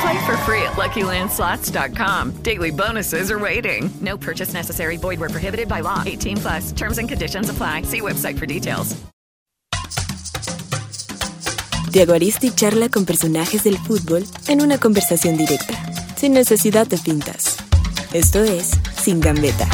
Play for free at LuckyLandSlots.com. Daily bonuses are waiting. No purchase necessary. Void were prohibited by law. 18 plus. Terms and conditions apply. See website for details. Diego Aristi charla con personajes del fútbol en una conversación directa, sin necesidad de pintas. Esto es Sin Gambeta.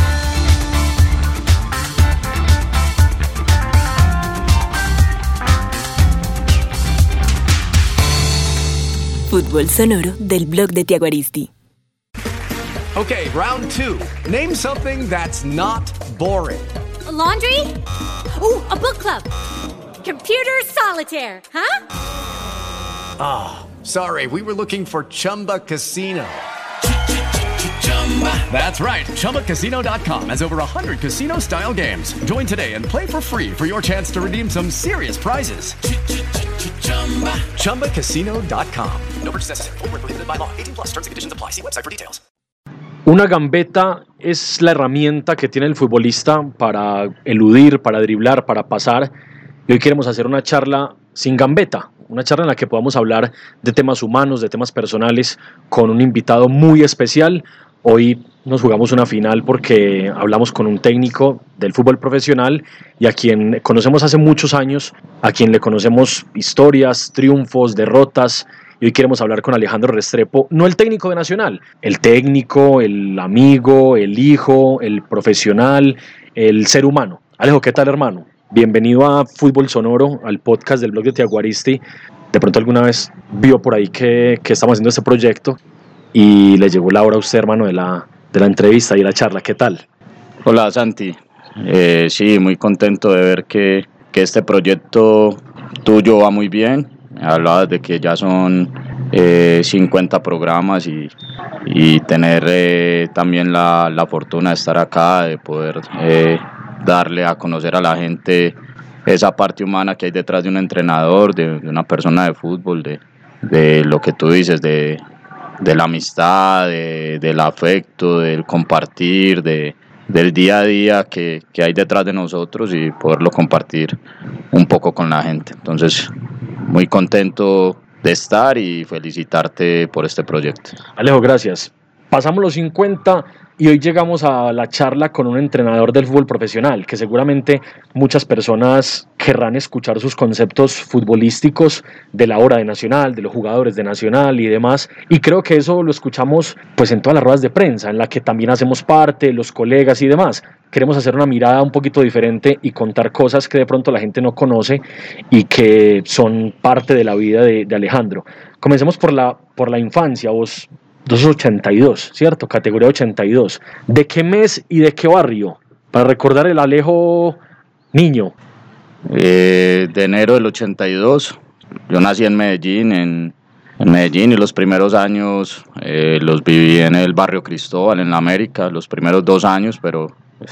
Fútbol sonoro del blog de Tiago Aristi. Okay, round two. Name something that's not boring. A laundry? Ooh, a book club. Computer solitaire, huh? Ah, sorry, we were looking for Chumba Casino. That's right. ChumbaCasino.com has over 100 casino style games. Join today and play for free for your chance to redeem some serious prizes. ChumbaCasino.com. No purchase necessary. Full prohibited by law. 18 plus terms and conditions apply. See website for details. Una gambeta es la herramienta que tiene el futbolista para eludir, para driblar, para pasar. Y hoy queremos hacer una charla sin gambeta, una charla en la que podamos hablar de temas humanos, de temas personales, con un invitado muy especial. Hoy nos jugamos una final porque hablamos con un técnico del fútbol profesional y a quien conocemos hace muchos años, a quien le conocemos historias, triunfos, derrotas. Y hoy queremos hablar con Alejandro Restrepo, no el técnico de Nacional, el técnico, el amigo, el hijo, el profesional, el ser humano. Alejo, ¿qué tal hermano? Bienvenido a Fútbol Sonoro, al podcast del blog de Tiaguaristi. De pronto alguna vez vio por ahí que, que estamos haciendo este proyecto y le llegó la hora a usted, hermano, de la, de la entrevista y la charla. ¿Qué tal? Hola, Santi. Eh, sí, muy contento de ver que, que, este proyecto tuyo va muy bien. Hablabas de que ya son eh, 50 programas y, y tener eh, también la, la, fortuna de estar acá, de poder eh, darle a conocer a la gente esa parte humana que hay detrás de un entrenador, de, de una persona de fútbol, de, de, lo que tú dices, de, de la amistad, de, del afecto, del compartir, de, del día a día que, que, hay detrás de nosotros y poderlo compartir un poco con la gente. Entonces, muy contento de estar y felicitarte por este proyecto. Alejo, gracias. Pasamos los 50 y hoy llegamos a la charla con un entrenador del fútbol profesional, que seguramente muchas personas querrán escuchar sus conceptos futbolísticos de la hora de Nacional, de los jugadores de Nacional y demás. Y creo que eso lo escuchamos pues en todas las ruedas de prensa, en la que también hacemos parte, los colegas y demás. Queremos hacer una mirada un poquito diferente y contar cosas que de pronto la gente no conoce y que son parte de la vida de, Alejandro. Comencemos por la, por la infancia. Vos 282, ¿cierto? Categoría 82. ¿De qué mes y de qué barrio? Para recordar el Alejo niño. Eh, de enero del 82. Yo nací en Medellín, en, Medellín, y los primeros años eh, los viví en el barrio Cristóbal, en la América, los primeros dos años, pero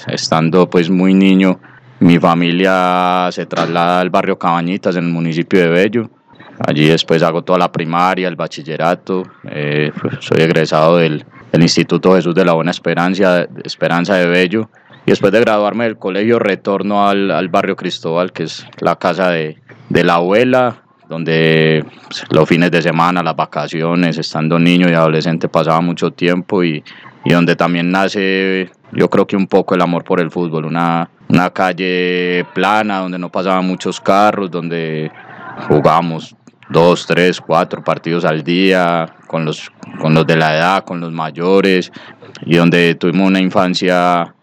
estando pues muy niño, mi familia se traslada al barrio Cabañitas, en el municipio de Bello. Allí después hago toda la primaria, el bachillerato, eh, soy egresado del, del, Instituto Jesús de la Buena Esperanza, Esperanza de Bello. Y después de graduarme del colegio retorno al, al barrio Cristóbal, que es la casa de, de la abuela, donde pues, los fines de semana, las vacaciones, estando niño y adolescente pasaba mucho tiempo y, y donde también nace yo creo que un poco el amor por el fútbol, una, una calle plana donde no pasaban muchos carros, donde jugábamos dos, tres, cuatro partidos al día con los, con los de la edad, con los mayores, y donde tuvimos una infancia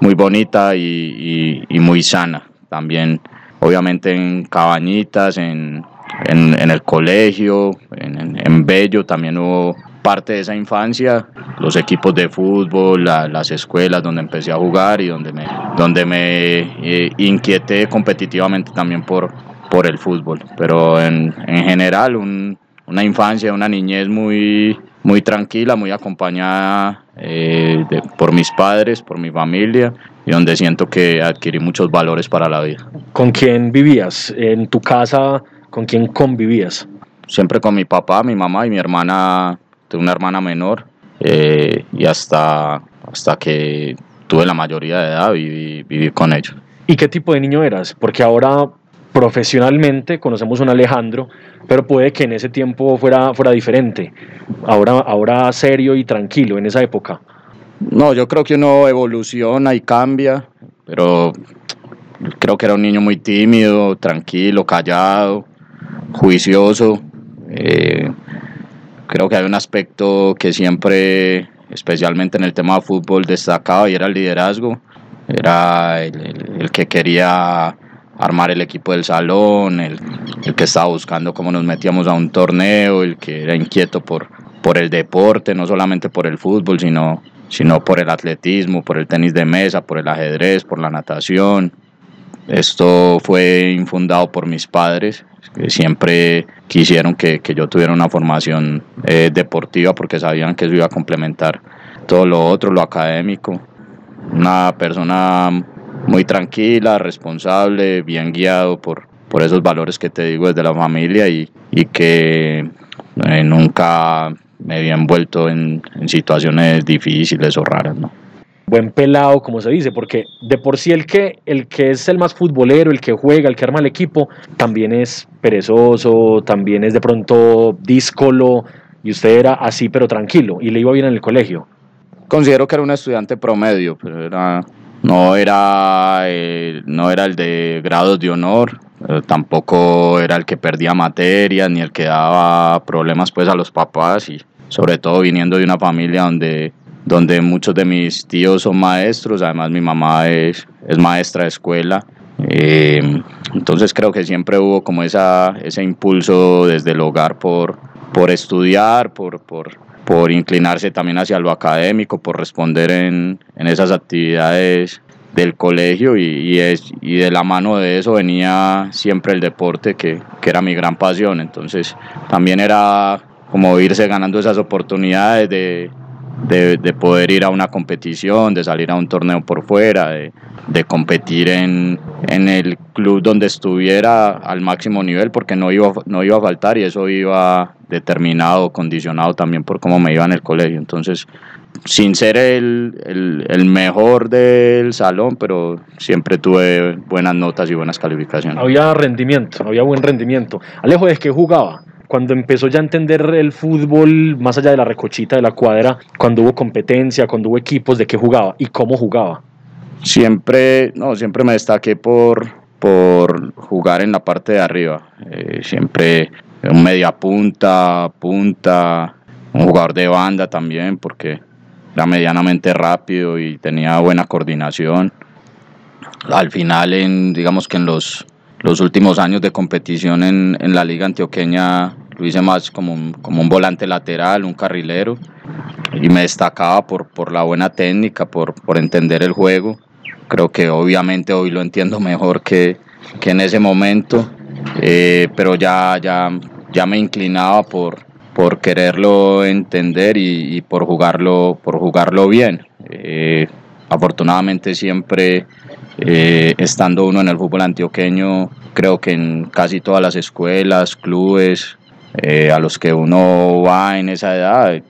muy bonita y, muy sana. También obviamente en Cabañitas, en, en, el colegio, en, Bello también hubo parte de esa infancia, los equipos de fútbol, las escuelas donde empecé a jugar y donde me, donde me eh, inquieté competitivamente también por, por el fútbol. Pero en, en general una infancia, una niñez muy, muy tranquila, muy acompañada eh, por mis padres, por mi familia y donde siento que adquirí muchos valores para la vida. ¿Con quién vivías? ¿En tu casa con quién convivías? Siempre con mi papá, mi mamá y mi hermana, tengo una hermana menor eh, y hasta, hasta que tuve la mayoría de edad viví, viví con ellos. ¿Y qué tipo de niño eras? Porque ahora profesionalmente conocemos a un Alejandro, pero puede que en ese tiempo fuera, fuera diferente. Ahora, ahora serio y tranquilo en esa época. No, yo creo que uno evoluciona y cambia, pero creo que era un niño muy tímido, tranquilo, callado, juicioso. Eh, creo que hay un aspecto que siempre, especialmente en el tema de fútbol, destacaba y era el liderazgo. Era el que quería armar el equipo del salón, el, que estaba buscando cómo nos metíamos a un torneo, el que era inquieto por, por el deporte, no solamente por el fútbol, sino, sino por el atletismo, por el tenis de mesa, por el ajedrez, por la natación. Esto fue infundado por mis padres, que siempre quisieron que, yo tuviera una formación eh, deportiva porque sabían que eso iba a complementar todo lo otro, lo académico. Una persona muy tranquila, responsable, bien guiado por, por esos valores que te digo desde la familia y, y que eh, nunca me había envuelto en, situaciones difíciles o raras, ¿no? Buen pelado, como se dice, porque de por sí el que, el que es el más futbolero, el que juega, el que arma el equipo, también es perezoso, también es de pronto díscolo, y usted era así pero tranquilo, y le iba bien en el colegio. Considero que era un estudiante promedio, pero era no era, eh, no era el de grados de honor, eh, tampoco era el que perdía materias ni el que daba problemas pues a los papás y sobre todo viniendo de una familia donde, donde muchos de mis tíos son maestros, además mi mamá es, es maestra de escuela. Eh, entonces creo que siempre hubo como esa, ese impulso desde el hogar por, por estudiar, por, por, por inclinarse también hacia lo académico, por responder en, en esas actividades del colegio y, es, y de la mano de eso venía siempre el deporte que, que, era mi gran pasión. Entonces también era como irse ganando esas oportunidades de, de, de poder ir a una competición, de salir a un torneo por fuera, de, competir en, en, el club donde estuviera al máximo nivel porque no iba, no iba a faltar y eso iba determinado, condicionado también por cómo me iba en el colegio. Entonces, sin ser el, el, mejor del salón, pero siempre tuve buenas notas y buenas calificaciones. Había rendimiento, había buen rendimiento. Alejo, ¿de qué jugaba? Cuando empezó ya a entender el fútbol, más allá de la recochita de la cuadra, cuando hubo competencia, cuando hubo equipos, ¿de qué jugaba y cómo jugaba? Siempre, no, siempre me destaqué por, por jugar en la parte de arriba. Eh, siempre un media punta, punta, un jugador de banda también, porque era medianamente rápido y tenía buena coordinación. Al final, digamos que en los, los últimos años de competición en, en la liga antioqueña lo hice más como un, como un volante lateral, un carrilero, y me destacaba por, por la buena técnica, por, por entender el juego. Creo que obviamente hoy lo entiendo mejor que, que en ese momento eh, pero ya, ya, ya me inclinaba por, por quererlo entender y, por, jugarlo, por jugarlo bien. Eh, afortunadamente siempre eh, estando uno en el fútbol antioqueño, creo que en casi todas las escuelas, clubes a los que uno va en esa edad,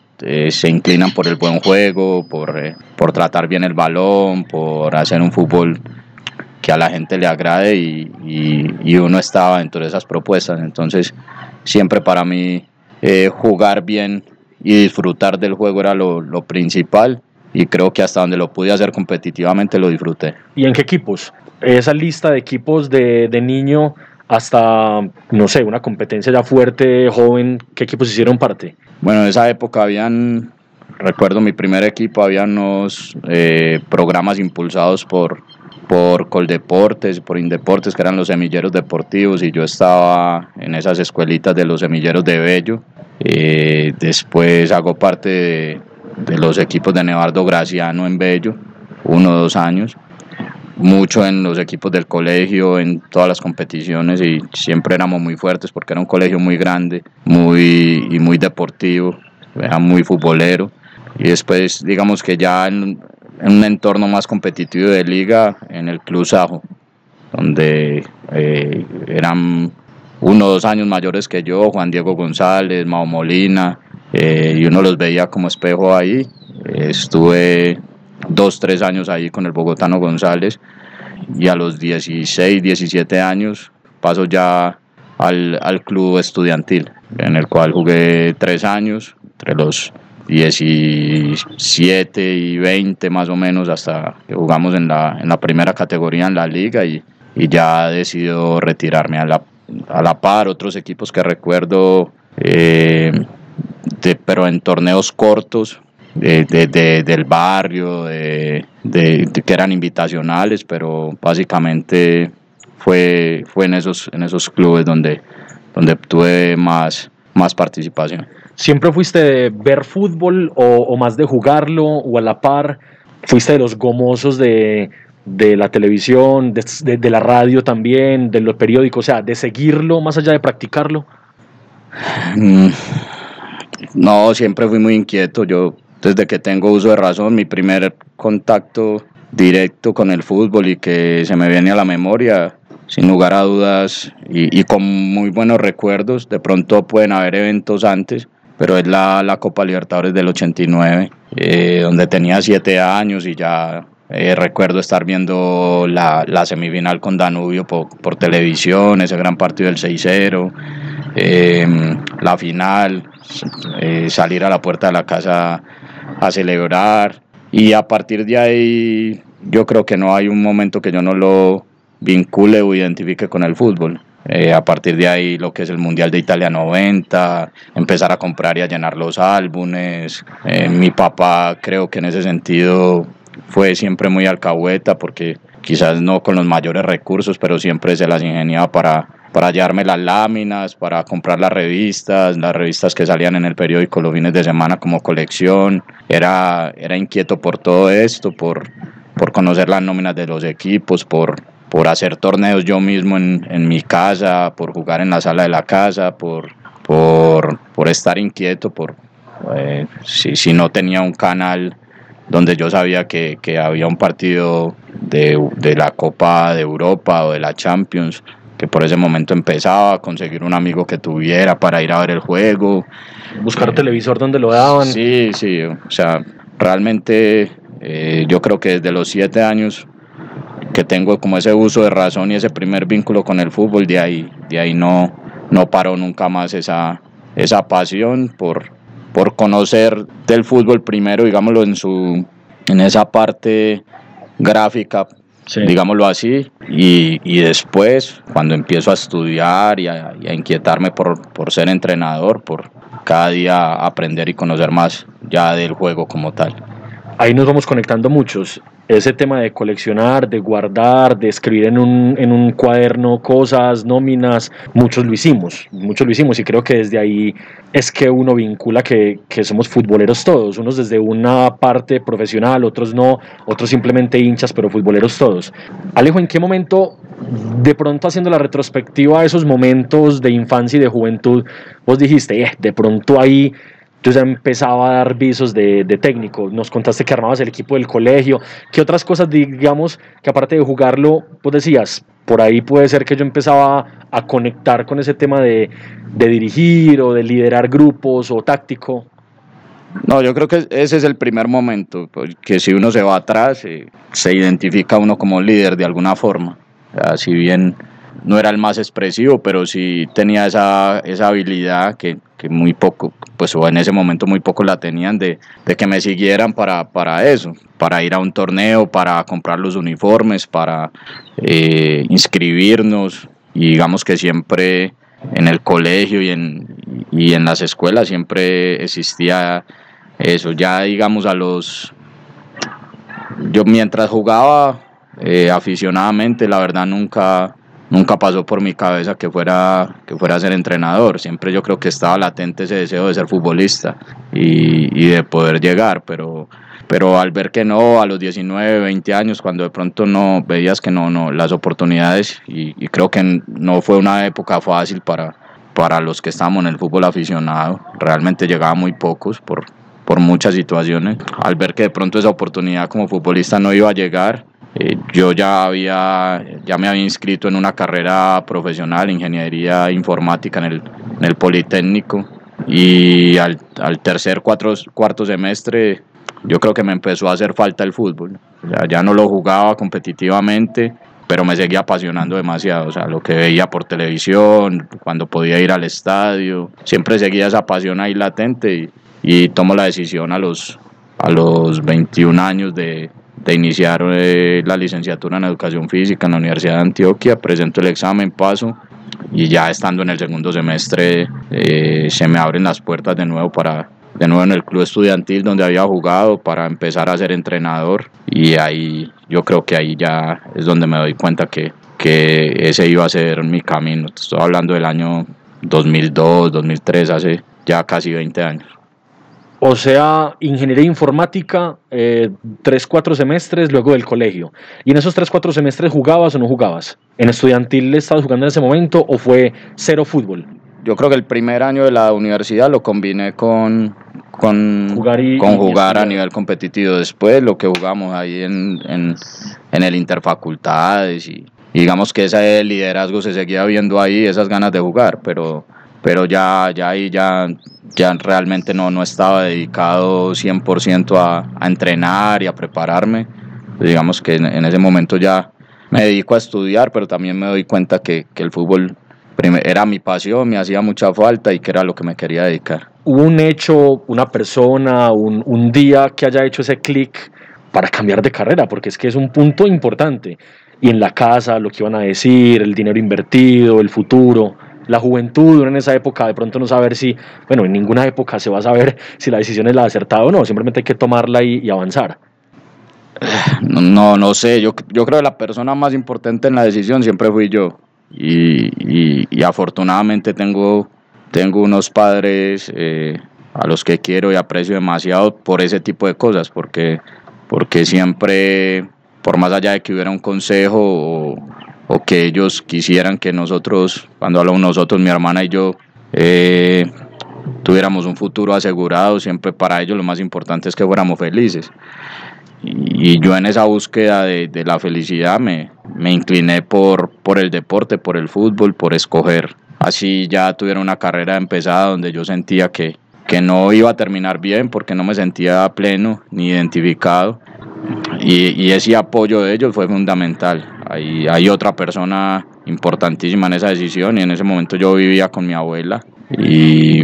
se inclinan por el buen juego, por, por tratar bien el balón, por hacer un fútbol que a la gente le agrade y, y, uno estaba dentro de esas propuestas. Entonces, siempre para mí eh, jugar bien y disfrutar del juego era lo, principal y creo que hasta donde lo pude hacer competitivamente lo disfruté. ¿Y en qué equipos? Esa lista de equipos de, de niño hasta, no sé, una competencia ya fuerte, joven, ¿qué equipos hicieron parte? Bueno, en esa época habían, recuerdo mi primer equipo, había unos eh, programas impulsados por por Coldeportes, por Indeportes, que eran los semilleros deportivos, y yo estaba en esas escuelitas de los semilleros de Bello. Eh, después hago parte de, de, los equipos de Nevardo Graciano en Bello, uno o dos años. Mucho en los equipos del colegio, en todas las competiciones, y siempre éramos muy fuertes porque era un colegio muy grande muy, y muy deportivo, era muy futbolero. Y después, digamos que ya en, un entorno más competitivo de liga en el Club Sajo, donde eh, eran uno o dos años mayores que yo, Juan Diego González, Mao Molina, eh, y uno los veía como espejo ahí. estuve dos, tres años ahí con el bogotano González y a los 16, 17 años paso ya al, al club estudiantil, en el cual jugué tres años, entre los 17 y 20 más o menos hasta que jugamos en la, en la primera categoría en la liga y, y ya he decidido retirarme a la, a la par. Otros equipos que recuerdo, eh, de, pero en torneos cortos, de, de, del barrio, de, que eran invitacionales, pero básicamente fue, fue en, esos, en esos clubes donde, donde tuve más, más participación. ¿Siempre fuiste de ver fútbol o, o, más de jugarlo o a la par? ¿Fuiste de los gomosos de, de la televisión, de, de, de, la radio también, de los periódicos? O sea, de seguirlo más allá de practicarlo. No, siempre fui muy inquieto. Yo, desde que tengo uso de razón, mi primer contacto directo con el fútbol y que se me viene a la memoria sin lugar a dudas y, y, con muy buenos recuerdos. De pronto pueden haber eventos antes, pero es la, la Copa Libertadores del 89, eh, donde tenía siete años y ya eh, recuerdo estar viendo la, la, semifinal con Danubio por, por televisión, ese gran partido del 6-0, eh, la final, eh, salir a la puerta de la casa a celebrar y a partir de ahí yo creo que no hay un momento que yo no lo vincule o identifique con el fútbol. Eh, a partir de ahí lo que es el Mundial de Italia 90, empezar a comprar y a llenar los álbumes. Eh, mi papá creo que en ese sentido fue siempre muy alcahueta porque quizás no con los mayores recursos, pero siempre se las ingeniaba para, para hallarme las láminas, para comprar las revistas, las revistas que salían en el periódico los fines de semana como colección. Era, era inquieto por todo esto, por, por conocer las nóminas de los equipos, por por hacer torneos yo mismo en, en, mi casa, por jugar en la sala de la casa, por, por, por estar inquieto, por eh, si, si, no tenía un canal donde yo sabía que, que había un partido de, de, la Copa de Europa o de la Champions, que por ese momento empezaba, conseguir un amigo que tuviera para ir a ver el juego. Buscar eh, televisor donde lo daban. Sí, sí, o sea, realmente eh, yo creo que desde los siete años que tengo como ese uso de razón y ese primer vínculo con el fútbol, de ahí, de ahí no, no paró nunca más esa, esa pasión por, por conocer del fútbol primero, digámoslo, en, su, en esa parte gráfica, sí. digámoslo así, y, y, después cuando empiezo a estudiar y a, y a inquietarme por, por ser entrenador, por cada día aprender y conocer más ya del juego como tal. Ahí nos vamos conectando muchos ese tema de coleccionar, de guardar, de escribir en un, en un cuaderno cosas, nóminas, muchos lo hicimos, muchos lo hicimos y creo que desde ahí es que uno vincula que, que somos futboleros todos, unos desde una parte profesional, otros no, otros simplemente hinchas, pero futboleros todos. Alejo, ¿en qué momento, de pronto haciendo la retrospectiva a esos momentos de infancia y de juventud, vos dijiste, eh, de pronto ahí entonces empezaba a dar visos de, de, técnico. Nos contaste que armabas el equipo del colegio. ¿Qué otras cosas, digamos, que aparte de jugarlo, vos decías, por ahí puede ser que yo empezaba a conectar con ese tema de, de dirigir o de liderar grupos o táctico? No, yo creo que ese es el primer momento, que si uno se va atrás, eh, se identifica uno como líder de alguna forma. O sea, si bien no era el más expresivo, pero sí tenía esa, esa habilidad que, que muy poco, pues o en ese momento muy poco la tenían de, de que me siguieran para, para eso, para ir a un torneo, para comprar los uniformes, para eh, inscribirnos. Y digamos que siempre en el colegio y en, y en las escuelas siempre existía eso, ya digamos a los, yo mientras jugaba eh, aficionadamente, la verdad nunca, nunca pasó por mi cabeza que fuera, que fuera a ser entrenador. Siempre yo creo que estaba latente ese deseo de ser futbolista y, de poder llegar, pero pero al ver que no, a los 19, 20 años, cuando de pronto no veías que no, no, las oportunidades, y, creo que no fue una época fácil para, para los que estábamos en el fútbol aficionado, realmente llegaban muy pocos por, por muchas situaciones. Al ver que de pronto esa oportunidad como futbolista no iba a llegar, eh, yo ya había ya me había inscrito en una carrera profesional, ingeniería informática en el, en el Politécnico, y al, al tercer cuatro, cuarto semestre yo creo que me empezó a hacer falta el fútbol. Sea, ya no lo jugaba competitivamente, pero me seguía apasionando demasiado. O sea, lo que veía por televisión, cuando podía ir al estadio, siempre seguía esa pasión ahí latente y, y tomo la decisión a los, a los 21 años de, de iniciar eh, la licenciatura en educación física en la Universidad de Antioquia. Presento el examen, paso y ya estando en el segundo semestre eh, se me abren las puertas de nuevo para de nuevo en el club estudiantil donde había jugado para empezar a ser entrenador y ahí yo creo que ahí ya es donde me doy cuenta que, que ese iba a ser mi camino. Estoy hablando del año 2002, 2003, hace ya casi 20 años. O sea, ingeniería informática, eh, tres, cuatro semestres luego del colegio. ¿Y en esos tres, cuatro semestres jugabas o no jugabas? ¿En estudiantil estabas jugando en ese momento o fue cero fútbol? Yo creo que el primer año de la universidad lo combiné con, con jugar, y, con jugar a nivel competitivo. Después lo que jugamos ahí en, en, en el interfacultades y, y digamos que ese liderazgo se seguía viendo ahí, esas ganas de jugar, pero, pero ya, ya ahí ya, ya realmente no, no estaba dedicado 100% a, a entrenar y a prepararme. Digamos que en, en, ese momento ya me dedico a estudiar, pero también me doy cuenta que, que el fútbol era mi pasión, me hacía mucha falta y que era lo que me quería dedicar. ¿Hubo un hecho, una persona, un, un día que haya hecho ese clic para cambiar de carrera? Porque es que es un punto importante. Y en la casa, lo que iban a decir, el dinero invertido, el futuro, la juventud, en esa época de pronto no saber si, bueno, en ninguna época se va a saber si la decisión es la acertada o no, simplemente hay que tomarla y, y avanzar. No, no sé, yo, yo creo que la persona más importante en la decisión siempre fui yo y, y, y afortunadamente tengo, tengo unos padres eh, a los que quiero y aprecio demasiado por ese tipo de cosas, porque, porque siempre, por más allá de que hubiera un consejo o, o que ellos quisieran que nosotros, cuando hablamos nosotros, mi hermana y yo, eh, tuviéramos un futuro asegurado, siempre para ellos lo más importante es que fuéramos felices. Y, yo en esa búsqueda de, de la felicidad me, me incliné por, por el deporte, por el fútbol, por escoger. Así ya tuviera una carrera empezada donde yo sentía que, que no iba a terminar bien porque no me sentía pleno ni identificado. Y, y ese apoyo de ellos fue fundamental. Hay, hay otra persona importantísima en esa decisión y en ese momento yo vivía con mi abuela y,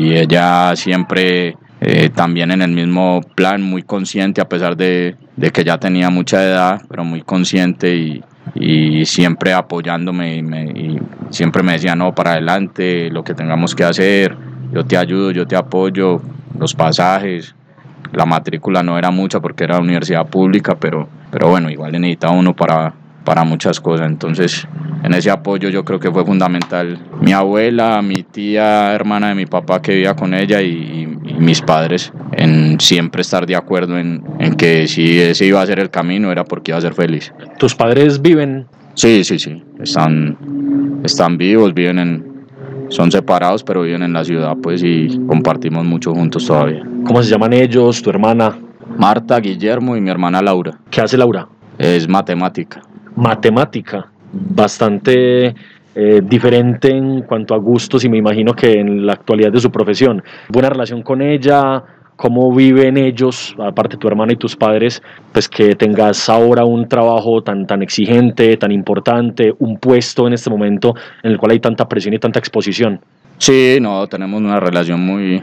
ella siempre eh, también en el mismo plan, muy consciente a pesar de, de, que ya tenía mucha edad, pero muy consciente y, y siempre apoyándome y, me, y, siempre me decía, no, para adelante, lo que tengamos que hacer, yo te ayudo, yo te apoyo, los pasajes, la matrícula no era mucha porque era universidad pública, pero, pero bueno, igual necesitaba uno para, para muchas cosas. Entonces, en ese apoyo yo creo que fue fundamental mi abuela, mi tía, hermana de mi papá que vivía con ella y, y mis padres en siempre estar de acuerdo en, en, que si ese iba a ser el camino era porque iba a ser feliz. ¿Tus padres viven? Sí, sí, sí. Están, están vivos, viven en, son separados, pero viven en la ciudad, pues, y compartimos mucho juntos todavía. ¿Cómo se llaman ellos, tu hermana? Marta, Guillermo y mi hermana Laura. ¿Qué hace Laura? Es matemática matemática, bastante eh, diferente en cuanto a gustos y me imagino que en la actualidad de su profesión. Buena relación con ella, cómo viven ellos, aparte tu hermana y tus padres, pues que tengas ahora un trabajo tan, tan exigente, tan importante, un puesto en este momento en el cual hay tanta presión y tanta exposición. Sí, no, tenemos una relación muy,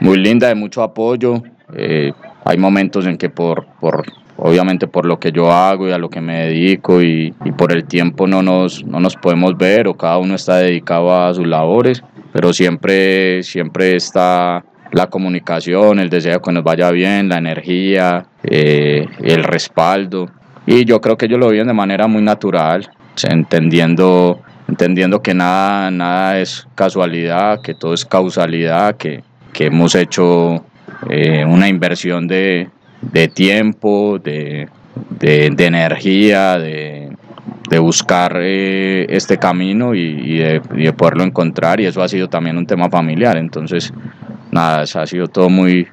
muy linda, de mucho apoyo. Eh, hay momentos en que por, por obviamente por lo que yo hago y a lo que me dedico y, y, por el tiempo no nos, no nos podemos ver o cada uno está dedicado a sus labores, pero siempre, siempre está la comunicación, el deseo que nos vaya bien, la energía, eh, el respaldo. y yo creo que ellos lo viven de manera muy natural, entendiendo, entendiendo que nada, nada es casualidad, que todo es causalidad, que, que hemos hecho eh, una inversión de, de tiempo, de, de, de energía, de, de buscar eh, este camino y, y, de, y, de, poderlo encontrar y eso ha sido también un tema familiar entonces nada ha sido todo muy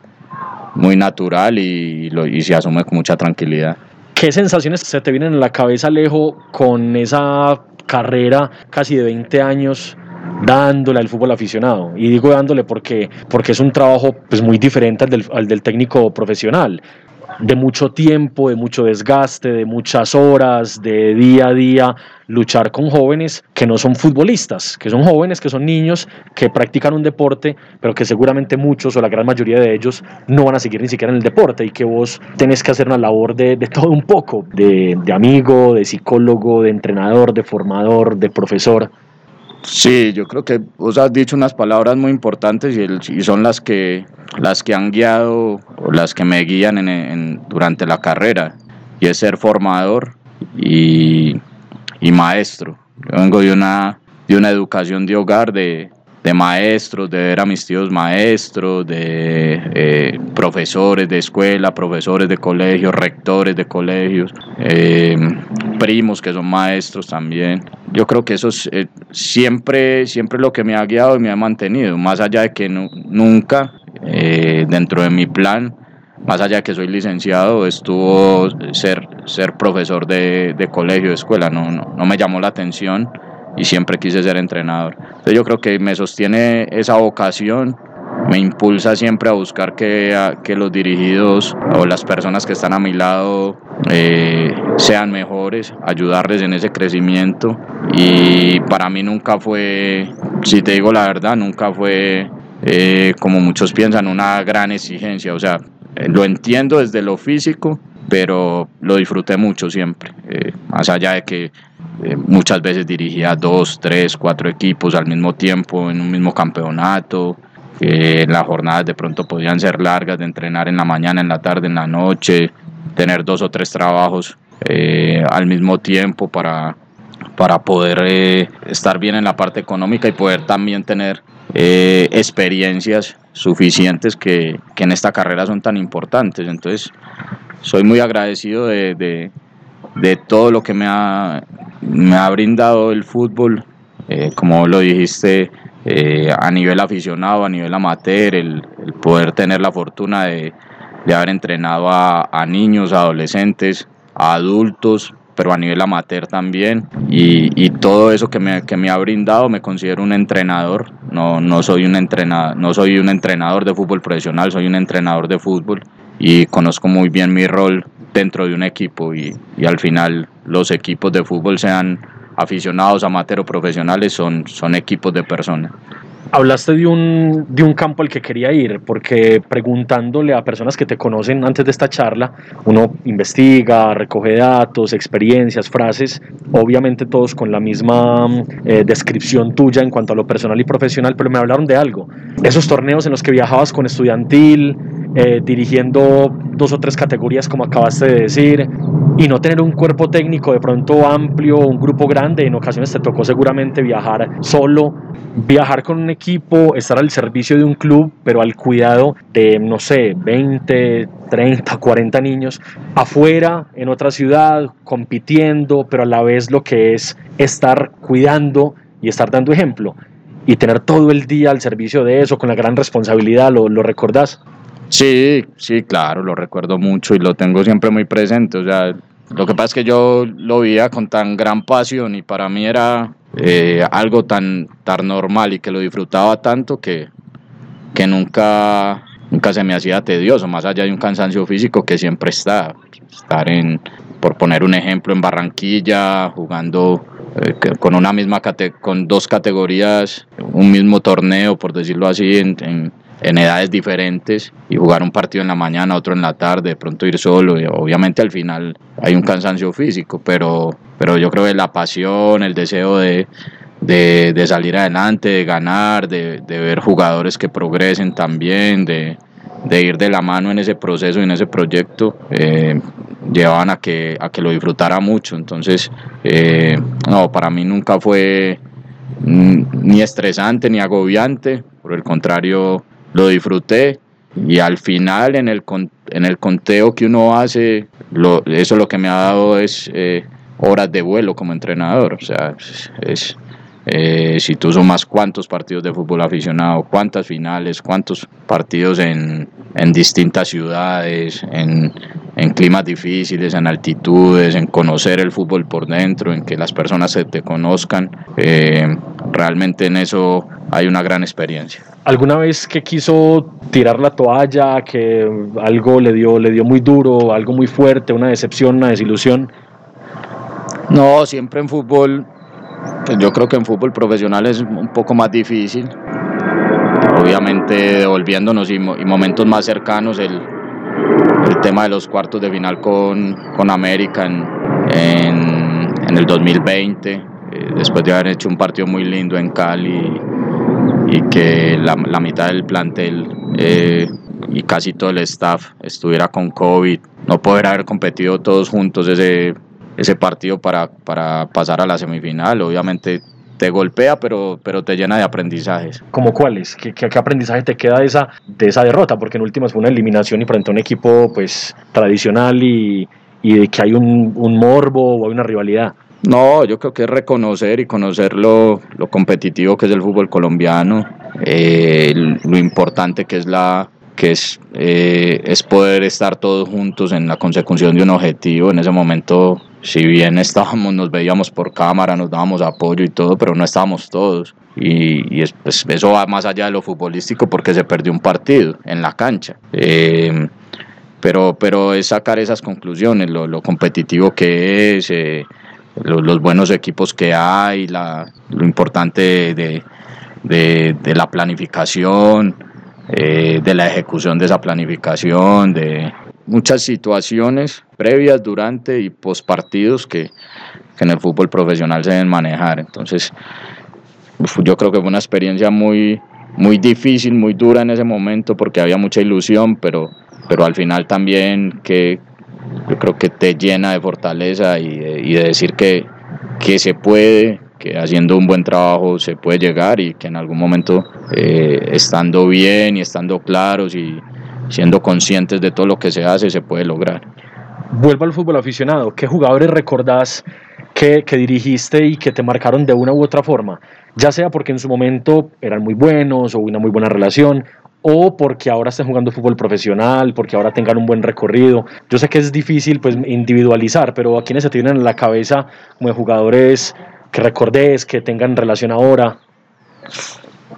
muy natural y, lo, y se asume con mucha tranquilidad ¿Qué sensaciones se te vienen en la cabeza Alejo con esa carrera casi de 20 años dándole al fútbol aficionado. Y digo dándole porque, porque es un trabajo pues, muy diferente al del, al del técnico profesional de mucho tiempo, de mucho desgaste, de muchas horas, de día a día, luchar con jóvenes que no son futbolistas, que son jóvenes, que son niños, que practican un deporte, pero que seguramente muchos o la gran mayoría de ellos no van a seguir ni siquiera en el deporte y que vos tenés que hacer una labor de, de todo un poco, de, de amigo, de psicólogo, de entrenador, de formador, de profesor. Sí, yo creo que vos has dicho unas palabras muy importantes y, son las que, las que han guiado o las que me guían en, durante la carrera y es ser formador y, y maestro. Yo vengo de una, de una educación de hogar, de, de maestros, de ver a mis tíos maestros, de eh, profesores de escuela, profesores de colegios, rectores de colegios, eh, primos que son maestros también. Yo creo que eso es eh, siempre, siempre lo que me ha guiado y me ha mantenido, más allá de que no, nunca dentro de mi plan, más allá de que soy licenciado, estuvo ser, ser profesor de, de colegio, de escuela, no, no, no me llamó la atención y siempre quise ser entrenador. Entonces yo creo que me sostiene esa vocación, me impulsa siempre a buscar que, a, que los dirigidos o las personas que están a mi lado eh, sean mejores, ayudarles en ese crecimiento y para mí nunca fue, si te digo la verdad, nunca fue eh, como muchos piensan una gran exigencia, o sea, lo entiendo desde lo físico, pero lo disfruté mucho siempre, eh, más allá de que eh, muchas veces dirigía dos, tres, cuatro equipos al mismo tiempo en un mismo campeonato. Eh, las jornadas de pronto podían ser largas de entrenar en la mañana, en la tarde, en la noche, tener dos o tres trabajos eh, al mismo tiempo para, para poder eh, estar bien en la parte económica y poder también tener eh, experiencias suficientes que, que, en esta carrera son tan importantes. Entonces, soy muy agradecido de, de, de todo lo que me ha, me ha brindado el fútbol, eh, como lo dijiste, eh, a nivel aficionado, a nivel amateur, el, poder tener la fortuna de, de haber entrenado a, niños, adolescentes, a adultos, pero a nivel amateur también. Y, y todo eso que me, que me, ha brindado, me considero un entrenador. No, no, soy un entrenador, no soy un entrenador de fútbol profesional, soy un entrenador de fútbol y conozco muy bien mi rol dentro de un equipo y, y, al final los equipos de fútbol sean aficionados, amateur o profesionales, son, son equipos de personas. Hablaste de un, de un campo al que quería ir, porque preguntándole a personas que te conocen antes de esta charla, uno investiga, recoge datos, experiencias, frases, obviamente todos con la misma eh, descripción tuya en cuanto a lo personal y profesional, pero me hablaron de algo. Esos torneos en los que viajabas con estudiantil, eh, dirigiendo dos o tres categorías como acabaste de decir y no tener un cuerpo técnico de pronto amplio, un grupo grande, en ocasiones te tocó seguramente viajar solo, viajar con un equipo, estar al servicio de un club, pero al cuidado de, no sé, 20, 30, 40 niños, afuera, en otra ciudad, compitiendo, pero a la vez lo que es estar cuidando y estar dando ejemplo. Y tener todo el día al servicio de eso, con la gran responsabilidad, ¿lo, lo recordás? Sí, sí, claro, lo recuerdo mucho y lo tengo siempre muy presente. O sea, lo que pasa es que yo lo veía con tan gran pasión y para mí era eh, algo tan, tan normal y que lo disfrutaba tanto que, que nunca, nunca se me hacía tedioso, más allá de un cansancio físico que siempre está. Estar en, por poner un ejemplo, en Barranquilla, jugando eh, con una misma con dos categorías, un mismo torneo, por decirlo así, en, en en edades diferentes y jugar un partido en la mañana, otro en la tarde, de pronto ir solo. Obviamente al final hay un cansancio físico, pero, pero yo creo que la pasión, el deseo de, de, salir adelante, de ganar, de, ver jugadores que progresen también, de, ir de la mano en ese proceso y en ese proyecto, eh, llevaban a que, a que lo disfrutara mucho. Entonces, eh, no, para mí nunca fue ni estresante ni agobiante, por el contrario, lo disfruté y al final en el, en el conteo que uno hace, lo, eso lo que me ha dado es eh, horas de vuelo como entrenador, o sea, es, eh, si tú sumas cuántos partidos de fútbol aficionado, cuántas finales, cuántos partidos en, en distintas ciudades, en, en, climas difíciles, en altitudes, en conocer el fútbol por dentro, en que las personas se te conozcan, eh, realmente en eso hay una gran experiencia. ¿Alguna vez que quiso tirar la toalla, que algo le dio, le dio muy duro, algo muy fuerte, una decepción, una desilusión? No, siempre en fútbol pues yo creo que en fútbol profesional es un poco más difícil. Obviamente devolviéndonos y, momentos más cercanos el, el, tema de los cuartos de final con, con América en, en, el 2020, eh, después de haber hecho un partido muy lindo en Cali y, que la, mitad del plantel eh, y casi todo el staff estuviera con COVID, no poder haber competido todos juntos ese ese partido para, para pasar a la semifinal. Obviamente te golpea, pero, pero te llena de aprendizajes. ¿Cómo cuáles? ¿Qué, ¿Qué, aprendizaje te queda de esa, de esa derrota? Porque en últimas fue una eliminación y frente a un equipo pues tradicional y, y de que hay un, un, morbo o hay una rivalidad. No, yo creo que es reconocer y conocer lo, lo competitivo que es el fútbol colombiano, eh, lo importante que es la, que es, eh, es poder estar todos juntos en la consecución de un objetivo. En ese momento, si bien estábamos, nos veíamos por cámara, nos dábamos apoyo y todo, pero no estábamos todos. Y, pues, eso va más allá de lo futbolístico porque se perdió un partido en la cancha. Eh, pero, pero es sacar esas conclusiones, lo, lo competitivo que es, eh, los buenos equipos que hay, la, lo importante de, de, de la planificación eh, de la ejecución de esa planificación, de muchas situaciones previas, durante y post partidos que, que en el fútbol profesional se deben manejar. Entonces, yo creo que fue una experiencia muy, muy difícil, muy dura en ese momento porque había mucha ilusión, pero, pero al final también que yo creo que te llena de fortaleza y y de decir que, que se puede, que haciendo un buen trabajo se puede llegar y que en algún momento eh, estando bien y estando claros y siendo conscientes de todo lo que se hace se puede lograr. Vuelvo al fútbol aficionado, ¿qué jugadores recordás que, que dirigiste y que te marcaron de una u otra forma? Ya sea porque en su momento eran muy buenos o una muy buena relación o porque ahora estén jugando fútbol profesional, porque ahora tengan un buen recorrido. Yo sé que es difícil pues individualizar, pero a quienes se tienen en la cabeza como jugadores que recordés, que tengan relación ahora?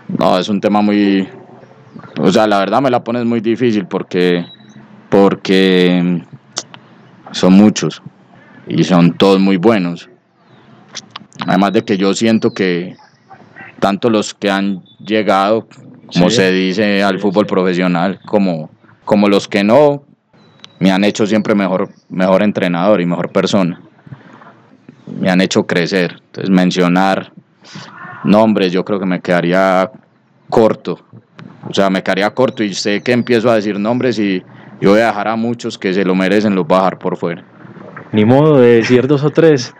No, es un tema muy, o sea, la verdad me la pones muy difícil porque, porque son muchos y son todos muy buenos. Además de que yo siento que tanto los que han llegado, como se dice, al fútbol profesional, como, como los que no, me han hecho siempre mejor, mejor entrenador y mejor persona me han hecho crecer. Entonces mencionar nombres yo creo que me quedaría corto. O sea, me quedaría corto y sé que empiezo a decir nombres y yo voy a dejar a muchos que se lo merecen, los bajar por fuera. Ni modo de decir dos o tres.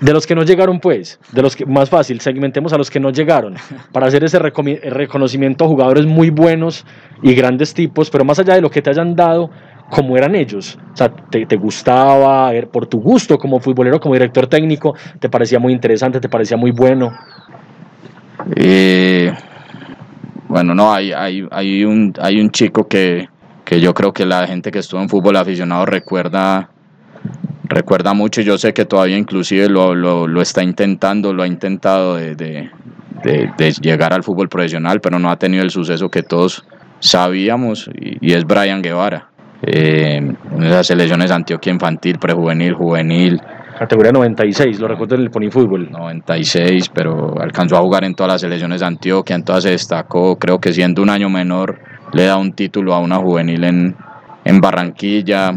De los que no llegaron, pues, de los que más fácil, segmentemos a los que no llegaron para hacer ese reconocimiento a jugadores muy buenos y grandes tipos, pero más allá de lo que te hayan dado, como eran ellos. O sea, te, te, gustaba, por tu gusto como futbolero, como director técnico, te parecía muy interesante, te parecía muy bueno. Eh, bueno, no, hay, hay, hay, un, hay un chico que, que yo creo que la gente que estuvo en fútbol aficionado recuerda recuerda mucho, yo sé que todavía inclusive lo, lo, lo está intentando, lo ha intentado de, de, de, llegar al fútbol profesional, pero no ha tenido el suceso que todos sabíamos y, es Brian Guevara eh, en esas selecciones Antioquia infantil, prejuvenil, juvenil. Categoría 96, lo recuerdo en el Pony Fútbol. 96, pero alcanzó a jugar en todas las selecciones de Antioquia, en todas se destacó, creo que siendo un año menor le da un título a una juvenil en, en Barranquilla,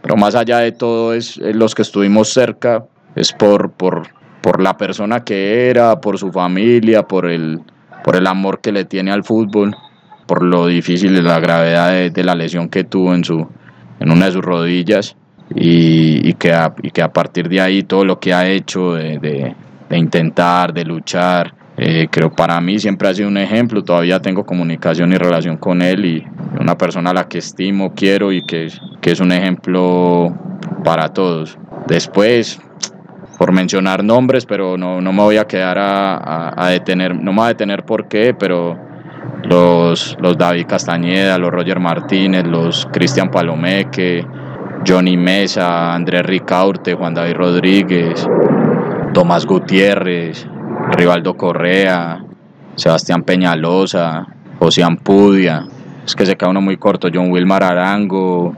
pero más allá de todo es, los que estuvimos cerca, es por, por, por la persona que era, por su familia, por el, por el amor que le tiene al fútbol por lo difícil y la gravedad de, la lesión que tuvo en, su, en una de sus rodillas. Y, que a, y que a partir de ahí todo lo que ha hecho de, de, intentar, de luchar, eh, creo para mí siempre ha sido un ejemplo, todavía tengo comunicación y relación con él y una persona a la que estimo, quiero y que, que es un ejemplo para todos. Después, por mencionar nombres, pero no, no me voy a quedar a, a, detener, no me voy a detener por qué, pero los, los David Castañeda, los Roger Martínez, los Cristian Palomeque, Johnny Mesa, Andrés Ricaurte, Juan David Rodríguez, Tomás Gutiérrez, Rivaldo Correa, Sebastián Peñalosa, José Ampudia, es que se queda uno muy corto, John Wilmar Arango,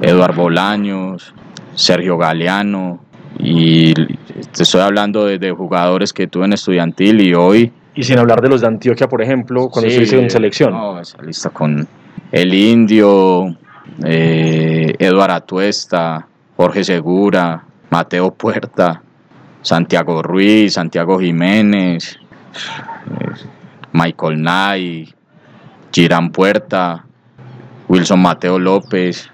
Eduardo Bolaños, Sergio Galeano, y te estoy hablando de, jugadores que tuve en estudiantil y hoy... Y sin hablar de los de Antioquia, por ejemplo, cuando sí, estuviste en selección. No, esa lista con el Indio, eh, Eduardo Atuesta, Jorge Segura, Mateo Puerta, Santiago Ruiz, Santiago Jiménez, eh, Michael Nay, Girán Puerta, Wilson Mateo López,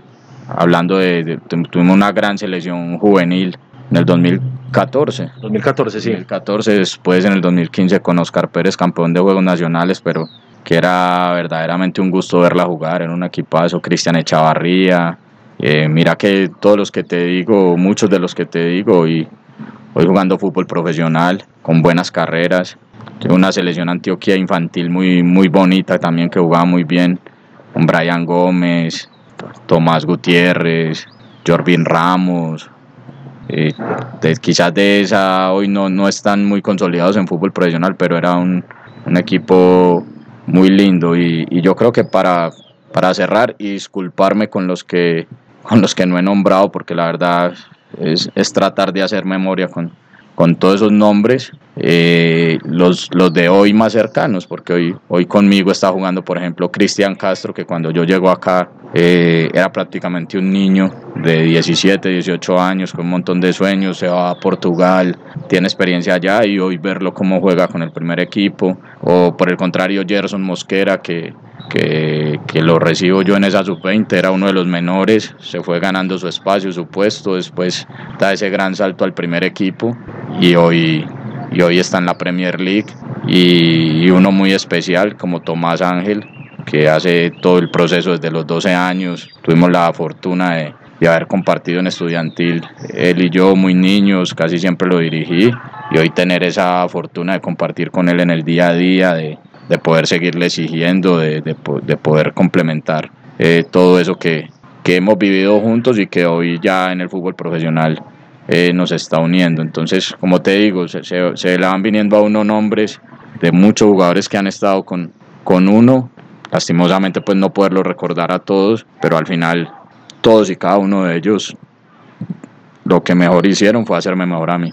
hablando de, tuvimos una gran selección juvenil en el 2014. 2014, sí. 2014, después en el 2015 con Oscar Pérez, campeón de Juegos Nacionales, pero que era verdaderamente un gusto verla jugar en un equipazo, Cristian Echavarría, eh, mira que todos los que te digo, muchos de los que te digo, hoy jugando fútbol profesional, con buenas carreras, una selección Antioquia infantil muy, muy bonita también que jugaba muy bien, con Brian Gómez, Tomás Gutiérrez, Jorvin Ramos, eh, quizás de esa hoy no, no están muy consolidados en fútbol profesional, pero era un equipo muy lindo. Y, yo creo que para, para cerrar y disculparme con los que con los que no he nombrado porque la verdad es, es tratar de hacer memoria con, con todos esos nombres, eh, los, los de hoy más cercanos, porque hoy, hoy conmigo está jugando, por ejemplo, Cristian Castro, que cuando yo llego acá eh, era prácticamente un niño de 17, 18 años, con un montón de sueños, se va a Portugal, tiene experiencia allá y hoy verlo cómo juega con el primer equipo, o por el contrario, Gerson Mosquera, que que, que, lo recibo yo en esa sub-20, era uno de los menores, se fue ganando su espacio, su puesto, después da ese gran salto al primer equipo y hoy, y hoy está en la Premier League y, uno muy especial como Tomás Ángel, que hace todo el proceso desde los 12 años, tuvimos la fortuna de, de haber compartido en estudiantil, él y yo muy niños, casi siempre lo dirigí y hoy tener esa fortuna de compartir con él en el día a día, de, de poder seguirle exigiendo, de, de, de poder complementar eh, todo eso que, que, hemos vivido juntos y que hoy ya en el fútbol profesional eh, nos está uniendo. Entonces, como te digo, se, se, le van viniendo a uno nombres de muchos jugadores que han estado con, con uno. Lastimosamente, pues no poderlo recordar a todos, pero al final todos y cada uno de ellos lo que mejor hicieron fue hacerme mejor a mí.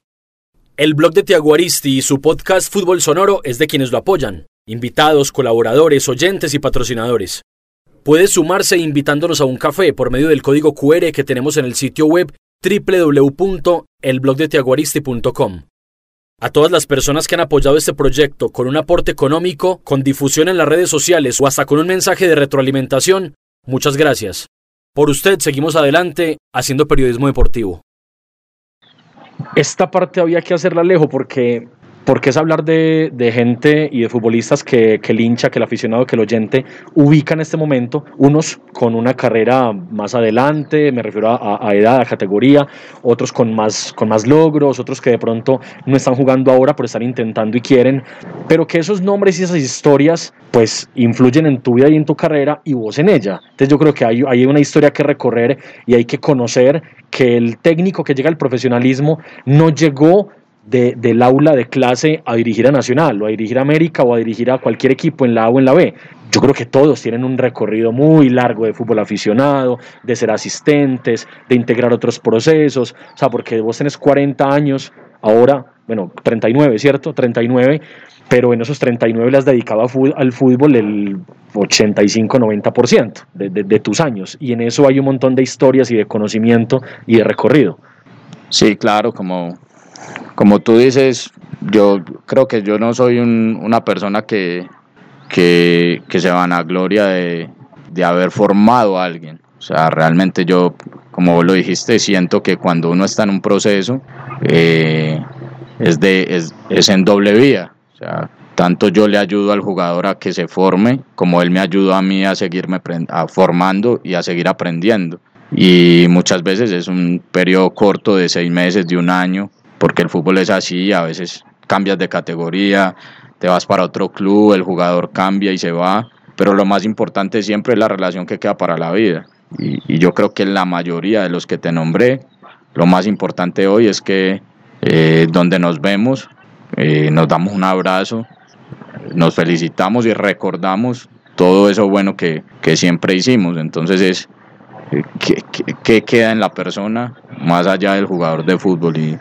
El blog de Tiago Aristi y su podcast Fútbol Sonoro es de quienes lo apoyan. Invitados, colaboradores, oyentes y patrocinadores. Puedes sumarse invitándonos a un café por medio del código QR que tenemos en el sitio web www.elblogdetiaguaristi.com. A todas las personas que han apoyado este proyecto con un aporte económico, con difusión en las redes sociales o hasta con un mensaje de retroalimentación, muchas gracias. Por usted seguimos adelante haciendo periodismo deportivo. Esta parte había que hacerla lejos porque porque es hablar de, de, gente y de futbolistas que, que, el hincha, que el aficionado, que el oyente ubica en este momento, unos con una carrera más adelante, me refiero a, a, edad, a categoría, otros con más, con más logros, otros que de pronto no están jugando ahora, pero están intentando y quieren, pero que esos nombres y esas historias pues influyen en tu vida y en tu carrera y vos en ella. Entonces yo creo que hay, hay una historia que recorrer y hay que conocer que el técnico que llega al profesionalismo no llegó de, del aula de clase a dirigir a Nacional o a dirigir a América o a dirigir a cualquier equipo en la A o en la B. Yo creo que todos tienen un recorrido muy largo de fútbol aficionado, de ser asistentes, de integrar otros procesos, o sea, porque vos tenés 40 años, ahora, bueno, 39, ¿cierto? 39, pero en esos 39 le has dedicado al fútbol el 85-90% de, de, de tus años, y en eso hay un montón de historias y de conocimiento y de recorrido. Sí, claro, como, como tú dices, yo creo que yo no soy un, una persona que, que, que, se vanagloria de, de haber formado a alguien. O sea, realmente yo, como vos lo dijiste, siento que cuando uno está en un proceso eh, es, de, es, es en doble vía. O sea, tanto yo le ayudo al jugador a que se forme, como él me ayuda a mí a seguirme formando y a seguir aprendiendo. Y muchas veces es un periodo corto de seis meses, de un año, porque el fútbol es así, a veces cambias de categoría, te vas para otro club, el jugador cambia y se va, pero lo más importante siempre es la relación que queda para la vida. Y, y yo creo que la mayoría de los que te nombré, lo más importante hoy es que eh, donde nos vemos, eh, nos damos un abrazo, nos felicitamos y recordamos todo eso bueno que, que siempre hicimos. Entonces es qué, qué, qué, queda en la persona más allá del jugador de fútbol y,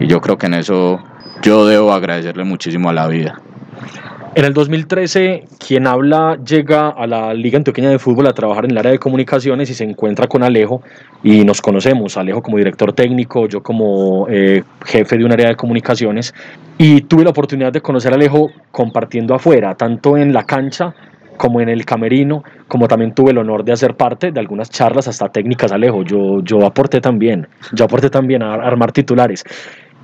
y yo creo que en eso yo debo agradecerle muchísimo a la vida. En el 2013, quien habla llega a la Liga Antioqueña de Fútbol a trabajar en el área de comunicaciones y se encuentra con Alejo y nos conocemos, Alejo como director técnico, yo como eh, jefe de un área de comunicaciones y tuve la oportunidad de conocer a Alejo compartiendo afuera, tanto en la cancha como en el camerino, como también tuve el honor de hacer parte de algunas charlas hasta técnicas, Alejo, yo, yo aporté también, yo aporté también a armar titulares.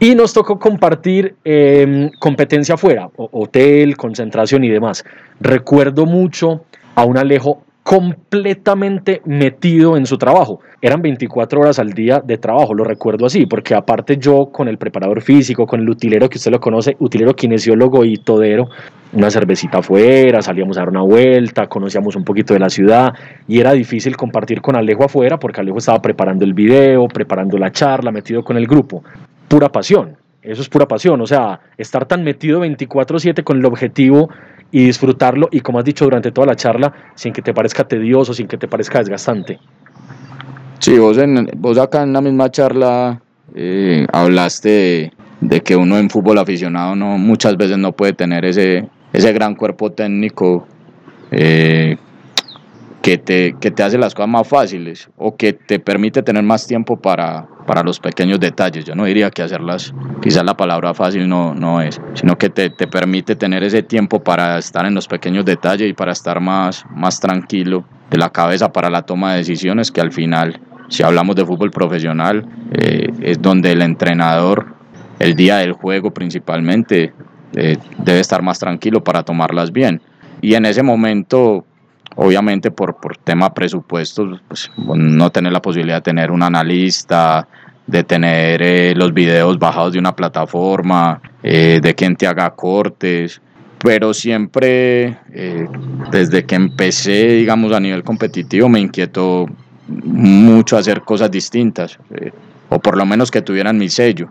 Y nos tocó compartir eh, competencia afuera, hotel, concentración y demás. Recuerdo mucho a un Alejo completamente metido en su trabajo. Eran 24 horas al día de trabajo, lo recuerdo así, porque aparte yo con el preparador físico, con el utilero que usted lo conoce, utilero kinesiólogo y todero, una cervecita afuera, salíamos a dar una vuelta, conocíamos un poquito de la ciudad y era difícil compartir con Alejo afuera porque Alejo estaba preparando el video, preparando la charla, metido con el grupo pura pasión. Eso es pura pasión, o sea, estar tan metido 24/7 con el objetivo y disfrutarlo y como has dicho durante toda la charla, sin que te parezca tedioso, sin que te parezca desgastante. Sí, vos, en, vos acá en la misma charla eh, hablaste de, de, que uno en fútbol aficionado no muchas veces no puede tener ese, ese gran cuerpo técnico eh, que te, que te hace las cosas más fáciles o que te permite tener más tiempo para, para los pequeños detalles. Yo no diría que hacerlas, quizás la palabra fácil no, no es, sino que te, te permite tener ese tiempo para estar en los pequeños detalles y para estar más, más tranquilo de la cabeza para la toma de decisiones que al final, si hablamos de fútbol profesional, eh, es donde el entrenador, el día del juego principalmente, eh, debe estar más tranquilo para tomarlas bien. Y en ese momento obviamente por, por tema presupuestos, pues, no tener la posibilidad de tener un analista, de tener eh, los videos bajados de una plataforma, eh, de quien te haga cortes, pero siempre eh, desde que empecé, digamos, a nivel competitivo me inquietó mucho hacer cosas distintas, o por lo menos que tuvieran mi sello.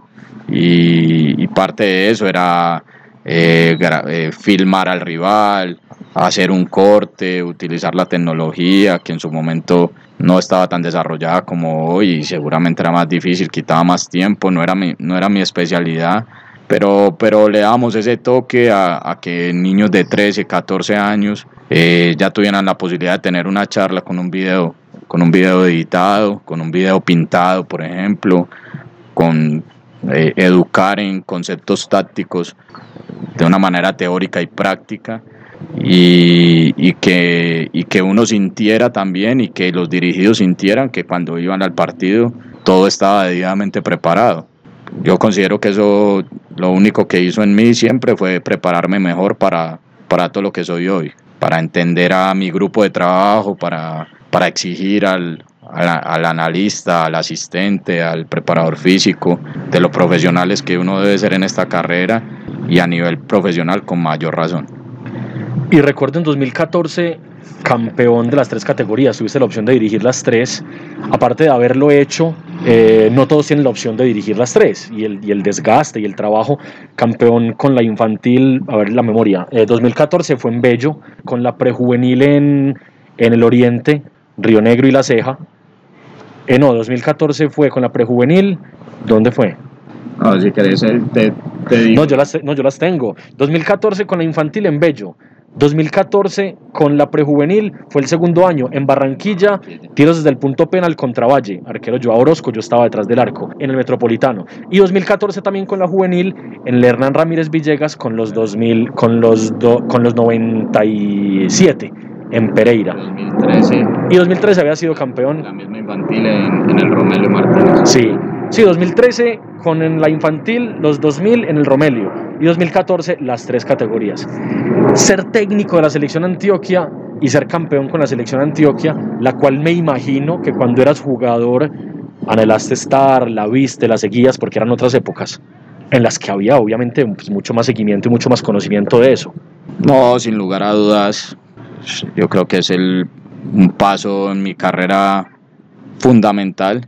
Y parte de eso era eh, filmar al rival, hacer un corte, utilizar la tecnología que en su momento no estaba tan desarrollada como hoy y seguramente era más difícil, quitaba más tiempo, no era mi, no era mi especialidad, pero, pero le damos ese toque a, a que niños de 13, 14 años eh, ya tuvieran la posibilidad de tener una charla con un video, con un video editado, con un video pintado, por ejemplo, con eh, educar en conceptos tácticos de una manera teórica y práctica y, que, y que uno sintiera también y que los dirigidos sintieran que cuando iban al partido todo estaba debidamente preparado. yo considero que eso lo único que hizo en mí siempre fue prepararme mejor para, para todo lo que soy hoy, para entender a mi grupo de trabajo, para, para exigir al, al, analista, al asistente, al preparador físico, de lo profesionales que uno debe ser en esta carrera y a nivel profesional con mayor razón. Y recuerdo en 2014, campeón de las tres categorías, tuviste la opción de dirigir las tres. Aparte de haberlo hecho, eh, no todos tienen la opción de dirigir las tres. Y el, y el, desgaste y el trabajo, campeón con la infantil, a ver la memoria, 2014 eh, fue en Bello, con la prejuvenil en, en el Oriente, Río Negro y La Ceja. Eh, no, 2014 fue con la prejuvenil, ¿dónde fue? No, si querés, te, te digo. No yo, las, no, yo las tengo. 2014 con la infantil en Bello. 2014 con la prejuvenil fue el segundo año en Barranquilla, tiros desde el punto penal contra Valle, arquero Joao Orozco, yo estaba detrás del arco en el Metropolitano. Y 2014 también con la juvenil en el Hernán Ramírez Villegas con los 2000 con los con los 97 en Pereira. 2013. Y 2013 había sido campeón. La misma infantil en, en el Romelio Martínez. Sí, Sí, 2013 con la infantil, los 2000 en el Romelio y 2014 las tres categorías. Ser técnico de la selección Antioquia y ser campeón con la selección Antioquia, la cual me imagino que cuando eras jugador anhelaste estar, la viste, la seguías porque eran otras épocas en las que había obviamente pues, mucho más seguimiento y mucho más conocimiento de eso. No, sin lugar a dudas, yo creo que es el, un paso en mi carrera fundamental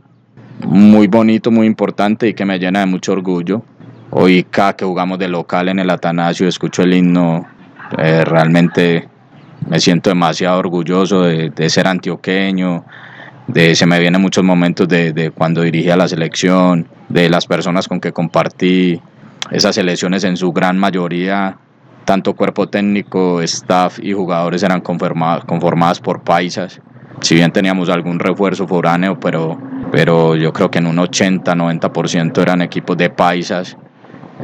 muy bonito, muy importante y que me llena de mucho orgullo. Hoy cada que jugamos de local en el Atanasio, escucho el himno, eh, realmente me siento demasiado orgulloso de, ser antioqueño, de, se me vienen muchos momentos de, de cuando dirigía la selección, de las personas con que compartí esas selecciones en su gran mayoría, tanto cuerpo técnico, staff y jugadores eran conformadas por paisas. Si bien teníamos algún refuerzo foráneo, pero pero yo creo que en un 80-90% eran equipos de paisas.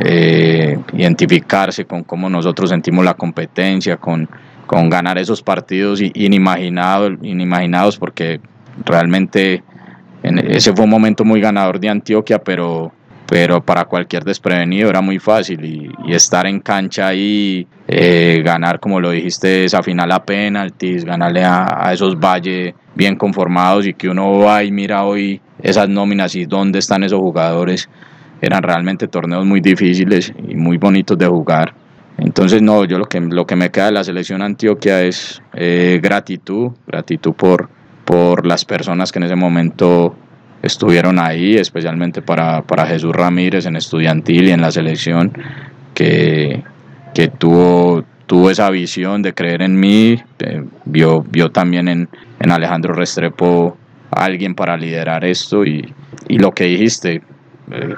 Eh, identificarse con cómo nosotros sentimos la competencia, con, con ganar esos partidos inimaginados, inimaginados porque realmente ese fue un momento muy ganador de Antioquia, pero, pero para cualquier desprevenido era muy fácil y, estar en cancha y eh, ganar, como lo dijiste, esa final a penaltis, ganarle a, a esos valles bien conformados y que uno va y mira hoy esas nóminas y dónde están esos jugadores, eran realmente torneos muy difíciles y muy bonitos de jugar. Entonces, no, yo lo que, lo que me queda de la selección Antioquia es eh, gratitud, gratitud por, por las personas que en ese momento estuvieron ahí, especialmente para, para Jesús Ramírez en estudiantil y en la selección, que, que tuvo, tuvo esa visión de creer en mí, eh, vio, vio también en, en Alejandro Restrepo alguien para liderar esto y, y lo que dijiste, eh,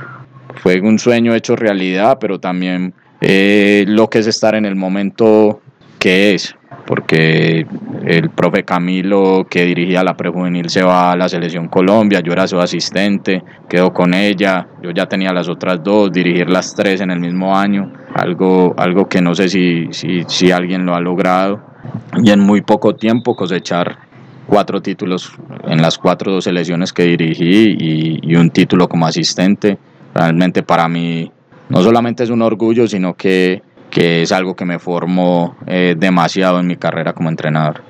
fue un sueño hecho realidad, pero también eh, lo que es estar en el momento que es, porque el profe Camilo que dirigía la prejuvenil se va a la selección Colombia, yo era su asistente, quedó con ella, yo ya tenía las otras dos, dirigir las tres en el mismo año, algo, algo que no sé si, si, si alguien lo ha logrado, y en muy poco tiempo cosechar cuatro títulos en las cuatro selecciones que dirigí y, un título como asistente. Realmente para mí no solamente es un orgullo, sino que, que es algo que me formó eh, demasiado en mi carrera como entrenador.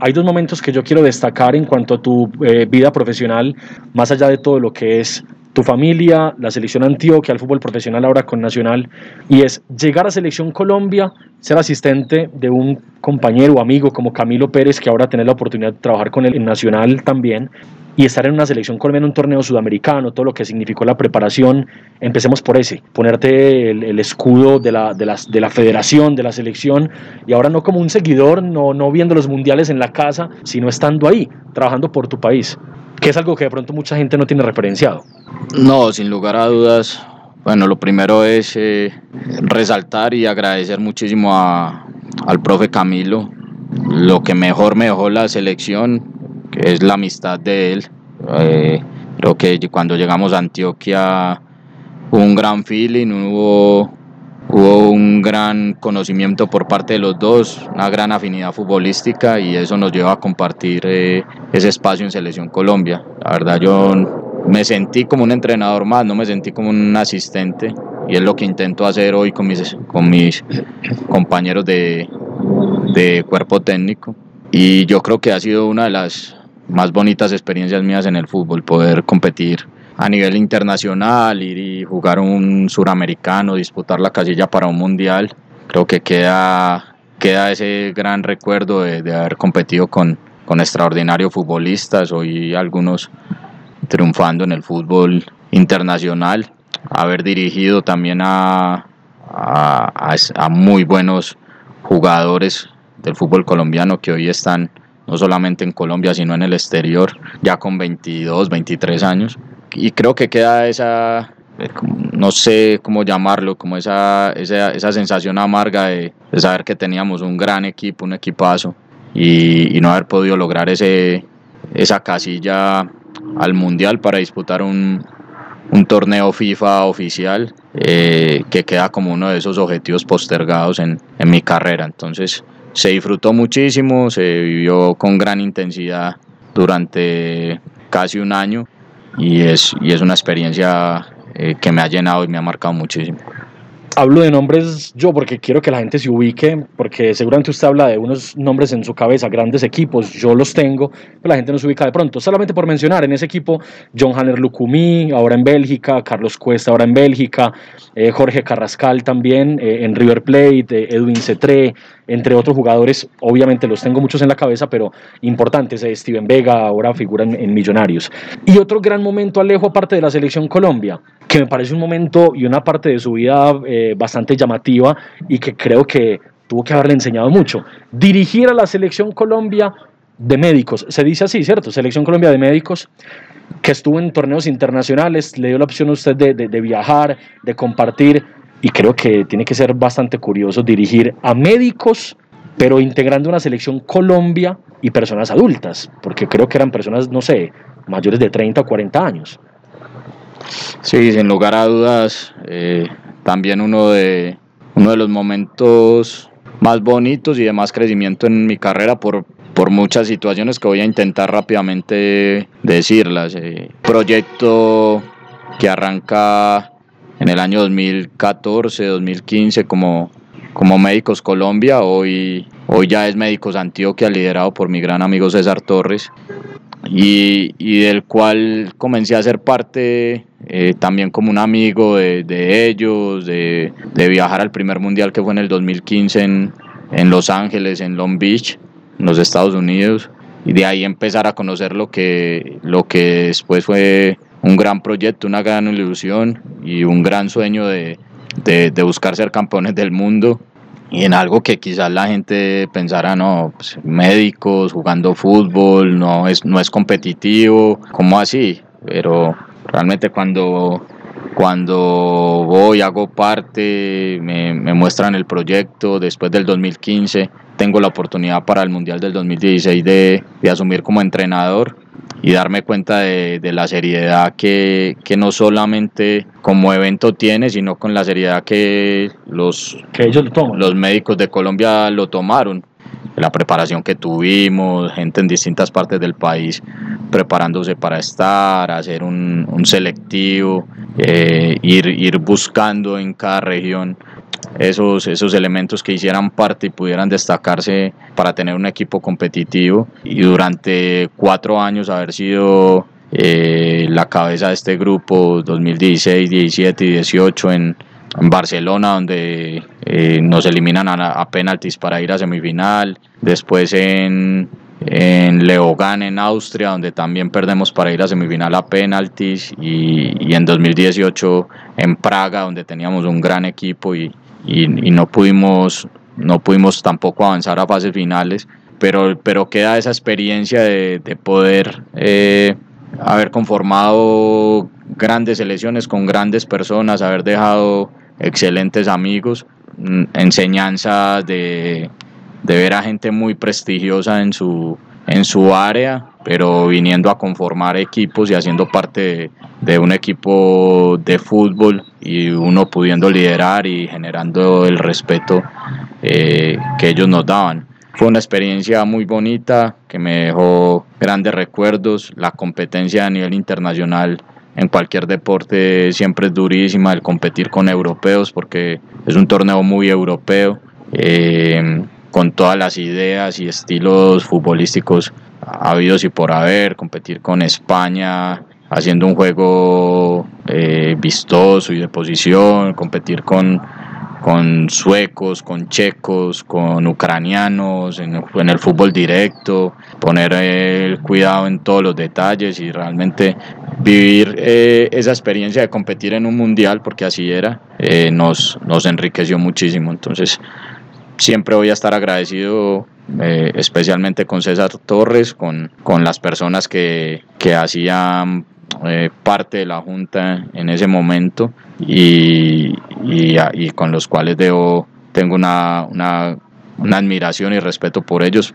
Hay dos momentos que yo quiero destacar en cuanto a tu eh, vida profesional, más allá de todo lo que es tu familia, la selección Antioquia, el fútbol profesional ahora con Nacional, y es llegar a Selección Colombia, ser asistente de un compañero o amigo como Camilo Pérez, que ahora tener la oportunidad de trabajar con él en Nacional también, y estar en una selección colombiana un torneo sudamericano, todo lo que significó la preparación, empecemos por ese, ponerte el, escudo de la, de, las, de la federación, de la selección, y ahora no como un seguidor, no, no viendo los mundiales en la casa, sino estando ahí, trabajando por tu país que es algo que de pronto mucha gente no tiene referenciado. No, sin lugar a dudas. Bueno, lo primero es eh, resaltar y agradecer muchísimo a, al profe Camilo. Lo que mejor me dejó la selección, que es la amistad de él. Eh, creo que cuando llegamos a Antioquia hubo un gran feeling, hubo Hubo un gran conocimiento por parte de los dos, una gran afinidad futbolística y eso nos lleva a compartir eh, ese espacio en Selección Colombia. La verdad yo me sentí como un entrenador más, no me sentí como un asistente y es lo que intento hacer hoy con mis, con mis compañeros de, de cuerpo técnico y yo creo que ha sido una de las más bonitas experiencias mías en el fútbol, poder competir a nivel internacional, ir y jugar un suramericano, disputar la casilla para un mundial. Creo que queda, queda ese gran recuerdo de, haber competido con, con extraordinarios futbolistas, hoy algunos triunfando en el fútbol internacional, haber dirigido también a, a, a muy buenos jugadores del fútbol colombiano que hoy están no solamente en Colombia, sino en el exterior, ya con 22, 23 años. Y creo que queda esa, eh, no sé cómo llamarlo, como esa, esa, esa sensación amarga de, de, saber que teníamos un gran equipo, un equipazo, y, no haber podido lograr ese, esa casilla al Mundial para disputar un, un torneo FIFA oficial eh, que queda como uno de esos objetivos postergados en, en mi carrera. Entonces, se disfrutó muchísimo, se vivió con gran intensidad durante casi un año y es, y es una experiencia eh, que me ha llenado y me ha marcado muchísimo. Hablo de nombres yo porque quiero que la gente se ubique, porque seguramente usted habla de unos nombres en su cabeza, grandes equipos, yo los tengo, pero la gente no se ubica de pronto. Solamente por mencionar, en ese equipo, John Hanner Lucumí, ahora en Bélgica, Carlos Cuesta, ahora en Bélgica, eh, Jorge Carrascal también eh, en River Plate, eh, Edwin Cetré, entre otros jugadores, obviamente los tengo muchos en la cabeza, pero importantes, eh, Steven Vega ahora figura en, en, Millonarios. Y otro gran momento, Alejo, aparte de la selección Colombia, que me parece un momento y una parte de su vida eh, bastante llamativa y que creo que tuvo que haberle enseñado mucho. Dirigir a la selección Colombia de médicos, se dice así, ¿cierto? Selección Colombia de médicos, que estuvo en torneos internacionales, le dio la opción a usted de, de, de viajar, de compartir y creo que tiene que ser bastante curioso dirigir a médicos, pero integrando una selección Colombia y personas adultas, porque creo que eran personas, no sé, mayores de 30 o 40 años. Sí, sin lugar a dudas, eh, también uno de, uno de los momentos más bonitos y de más crecimiento en mi carrera por, por muchas situaciones que voy a intentar rápidamente decirlas. Eh, proyecto que arranca en el año 2014, 2015 como, como Médicos Colombia, hoy, hoy ya es Médicos Antioquia, liderado por mi gran amigo César Torres, y, y del cual comencé a ser parte eh, también como un amigo de, ellos, de, de, viajar al primer mundial que fue en el 2015 en, en Los Ángeles, en Long Beach, en los Estados Unidos, y de ahí empezar a conocer lo que, lo que después fue un gran proyecto, una gran ilusión y un gran sueño de, de, de buscar ser campeones del mundo y en algo que quizás la gente pensara, no, pues, médicos jugando fútbol, no es, no es competitivo, ¿cómo así? Pero realmente cuando, cuando voy, hago parte, me, me muestran el proyecto, después del 2015 tengo la oportunidad para el Mundial del 2016 de, de asumir como entrenador y darme cuenta de, de, la seriedad que, que no solamente como evento tiene, sino con la seriedad que los, que ellos lo toman. los médicos de Colombia lo tomaron. La preparación que tuvimos, gente en distintas partes del país preparándose para estar, hacer un, un selectivo, eh, ir, ir buscando en cada región esos, esos elementos que hicieran parte y pudieran destacarse para tener un equipo competitivo. Y durante cuatro años haber sido eh, la cabeza de este grupo 2016, 17 y 18 en, Barcelona donde eh, nos eliminan a, a penaltis para ir a semifinal, después en en Leogan en Austria, donde también perdemos para ir a semifinal a penaltis, y, y, en 2018 en Praga, donde teníamos un gran equipo y, y, no, pudimos, no pudimos tampoco avanzar a fases finales, pero, pero queda esa experiencia de, de poder eh, haber conformado grandes selecciones con grandes personas, haber dejado excelentes amigos, mm, enseñanzas de de ver a gente muy prestigiosa en su, en su área, pero viniendo a conformar equipos y haciendo parte de, de, un equipo de fútbol y uno pudiendo liderar y generando el respeto eh, que ellos nos daban. Fue una experiencia muy bonita que me dejó grandes recuerdos, la competencia a nivel internacional en cualquier deporte siempre es durísima el competir con europeos porque es un torneo muy europeo, eh, con todas las ideas y estilos futbolísticos habidos y por haber, competir con España haciendo un juego eh, vistoso y de posición, competir con con suecos, con checos, con ucranianos, en, el fútbol directo, poner el cuidado en todos los detalles y realmente vivir eh, esa experiencia de competir en un mundial, porque así era, eh, nos, nos enriqueció muchísimo. Entonces, siempre voy a estar agradecido eh, especialmente con César Torres, con, con las personas que, que hacían eh, parte de la Junta en ese momento y, y, con los cuales debo, tengo una, una, una, admiración y respeto por ellos,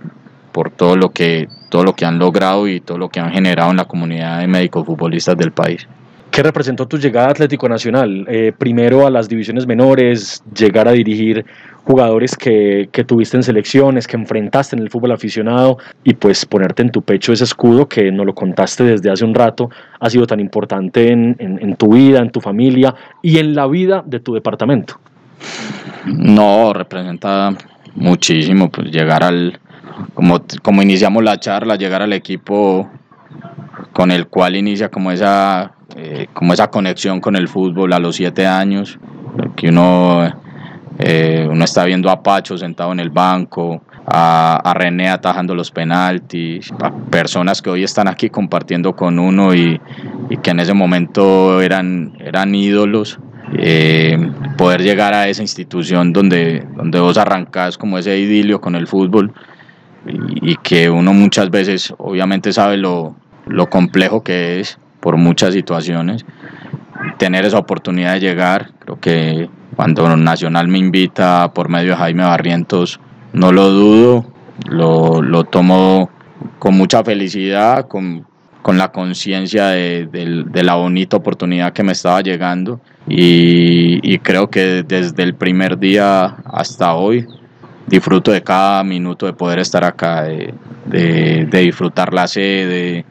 por todo lo, que, todo lo que han logrado y todo lo que han generado en la comunidad de médicos futbolistas del país. ¿Qué representó tu llegada a Atlético Nacional? Eh, primero a las divisiones menores, llegar a dirigir jugadores que, que, tuviste en selecciones, que enfrentaste en el fútbol aficionado y pues ponerte en tu pecho ese escudo que no lo contaste desde hace un rato, ha sido tan importante en, en, tu vida, en tu familia y en la vida de tu departamento. No, representa muchísimo, pues llegar al, como, como iniciamos la charla, llegar al equipo con el cual inicia como esa eh, como esa conexión con el fútbol a los siete años, que uno, eh, uno está viendo a Pacho sentado en el banco, a, René atajando los penaltis, a personas que hoy están aquí compartiendo con uno y, que en ese momento eran, eran ídolos. Eh, poder llegar a esa institución donde, donde vos arrancás como ese idilio con el fútbol y, que uno muchas veces obviamente sabe lo, lo complejo que es por muchas situaciones. Tener esa oportunidad de llegar, creo que cuando Nacional me invita por medio de Jaime Barrientos, no lo dudo, lo, lo tomo con mucha felicidad, con, con la conciencia de, de, la bonita oportunidad que me estaba llegando y, y, creo que desde el primer día hasta hoy disfruto de cada minuto de poder estar acá, de, de disfrutar la sede,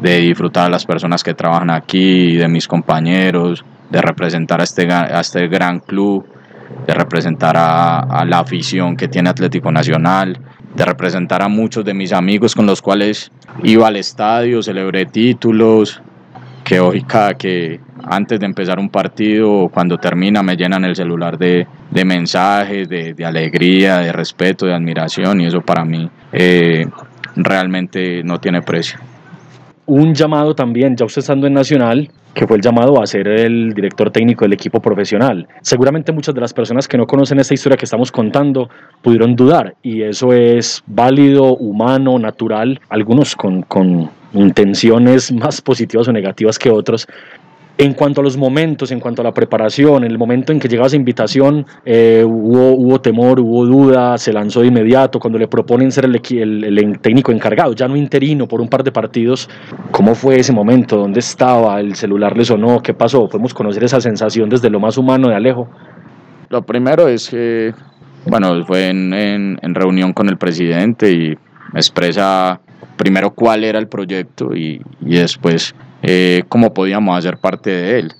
de disfrutar a las personas que trabajan aquí, de mis compañeros, de representar a este, este gran club, de representar a, la afición que tiene Atlético Nacional, de representar a muchos de mis amigos con los cuales iba al estadio, celebré títulos, que hoy cada que antes de empezar un partido o cuando termina me llenan el celular de, de mensajes, de, de, alegría, de respeto, de admiración y eso para mí eh, realmente no tiene precio un llamado también, ya usted estando en Nacional, que fue el llamado a ser el director técnico del equipo profesional. Seguramente muchas de las personas que no conocen esta historia que estamos contando pudieron dudar y eso es válido, humano, natural, algunos con, con intenciones más positivas o negativas que otros, en cuanto a los momentos, en cuanto a la preparación, en el momento en que llegaba esa invitación, eh, hubo, temor, hubo duda, se lanzó de inmediato. Cuando le proponen ser el, técnico encargado, ya no interino por un par de partidos, ¿cómo fue ese momento? ¿Dónde estaba? ¿El celular le sonó? ¿Qué pasó? ¿Podemos conocer esa sensación desde lo más humano de Alejo? Lo primero es que, bueno, fue en, reunión con el presidente y expresa primero cuál era el proyecto y después eh, cómo podíamos hacer parte de él.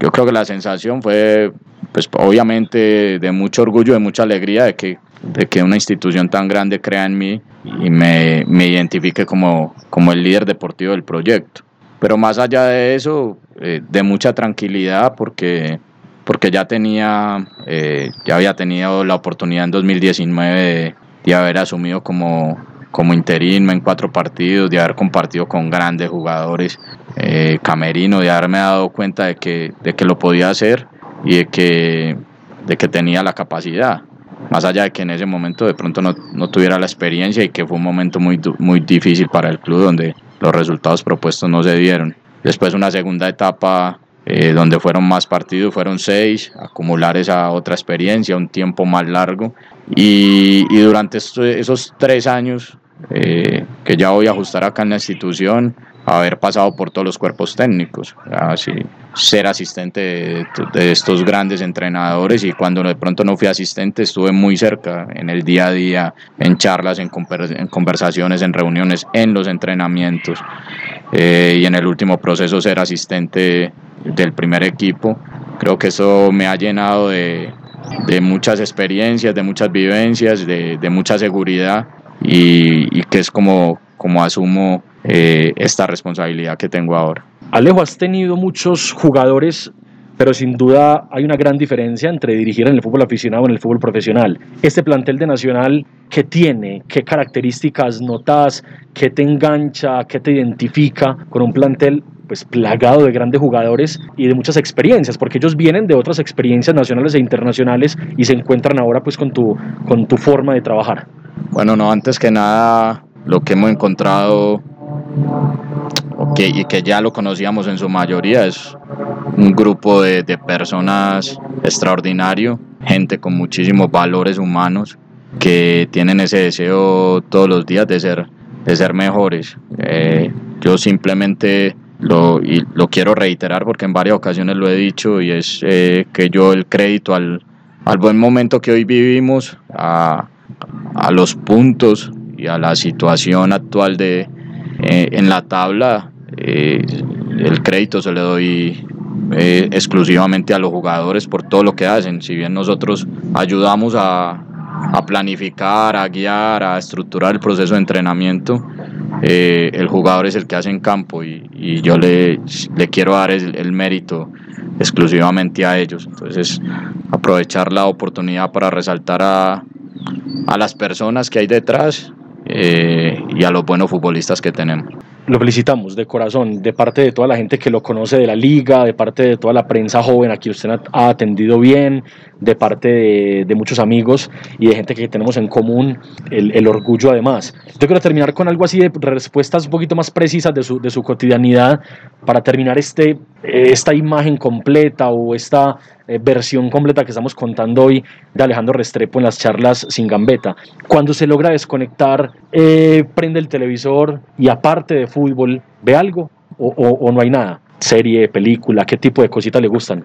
Yo creo que la sensación fue, pues obviamente, de mucho orgullo, de mucha alegría de que, de que una institución tan grande crea en mí y me, identifique como, como el líder deportivo del proyecto. Pero más allá de eso, eh, de mucha tranquilidad porque, porque ya tenía, eh, ya había tenido la oportunidad en 2019 de, de haber asumido como, como interino en cuatro partidos, de haber compartido con grandes jugadores, eh, camerino, de haberme dado cuenta de que, de que lo podía hacer y de que, de que tenía la capacidad. Más allá de que en ese momento de pronto no, no tuviera la experiencia y que fue un momento muy, muy difícil para el club donde los resultados propuestos no se dieron. Después una segunda etapa eh, donde fueron más partidos, fueron seis, acumular esa otra experiencia, un tiempo más largo. Y, durante esos tres años eh, que ya voy a ajustar acá en la institución, haber pasado por todos los cuerpos técnicos, así, ser asistente de, estos grandes entrenadores y cuando de pronto no fui asistente estuve muy cerca en el día a día, en charlas, en, conversaciones, en reuniones, en los entrenamientos. eh, y en el último proceso ser asistente del primer equipo. Creo que eso me ha llenado de, de muchas experiencias, de muchas vivencias, de, de mucha seguridad y, y, que es como, como asumo eh, esta responsabilidad que tengo ahora. Alejo, has tenido muchos jugadores pero sin duda hay una gran diferencia entre dirigir en el fútbol aficionado y en el fútbol profesional. Este plantel de Nacional, ¿qué tiene? ¿Qué características notas? ¿Qué te engancha? ¿Qué te identifica con un plantel pues plagado de grandes jugadores y de muchas experiencias, porque ellos vienen de otras experiencias nacionales e internacionales y se encuentran ahora pues con tu, con tu forma de trabajar. Bueno, no, antes que nada, lo que hemos encontrado okay, y que ya lo conocíamos en su mayoría es un grupo de, de personas extraordinario, gente con muchísimos valores humanos que tienen ese deseo todos los días de ser, de ser mejores. Eh, yo simplemente lo, y lo quiero reiterar porque en varias ocasiones lo he dicho y es eh, que yo el crédito al, al, buen momento que hoy vivimos, a, a, los puntos y a la situación actual de, eh, en la tabla, eh, el crédito se le doy eh, exclusivamente a los jugadores por todo lo que hacen. Si bien nosotros ayudamos a, planificar, a guiar, a estructurar el proceso de entrenamiento, eh, el jugador es el que hace en campo y, yo le, quiero dar el, mérito exclusivamente a ellos. Entonces, aprovechar la oportunidad para resaltar a las personas que hay detrás eh, y a los buenos futbolistas que tenemos. Lo felicitamos de corazón, de parte de toda la gente que lo conoce de la liga, de parte de toda la prensa joven a quien usted ha atendido bien, de parte de, de muchos amigos y de gente que tenemos en común, el, el, orgullo además. Yo quiero terminar con algo así de respuestas un poquito más precisas de su, de su cotidianidad para terminar este, esta imagen completa o esta eh, versión completa que estamos contando hoy de Alejandro Restrepo en las charlas sin gambeta. Cuando se logra desconectar, eh, prende el televisor y aparte de fútbol, ¿ve algo o, no hay nada? Serie, película, ¿qué tipo de cositas le gustan?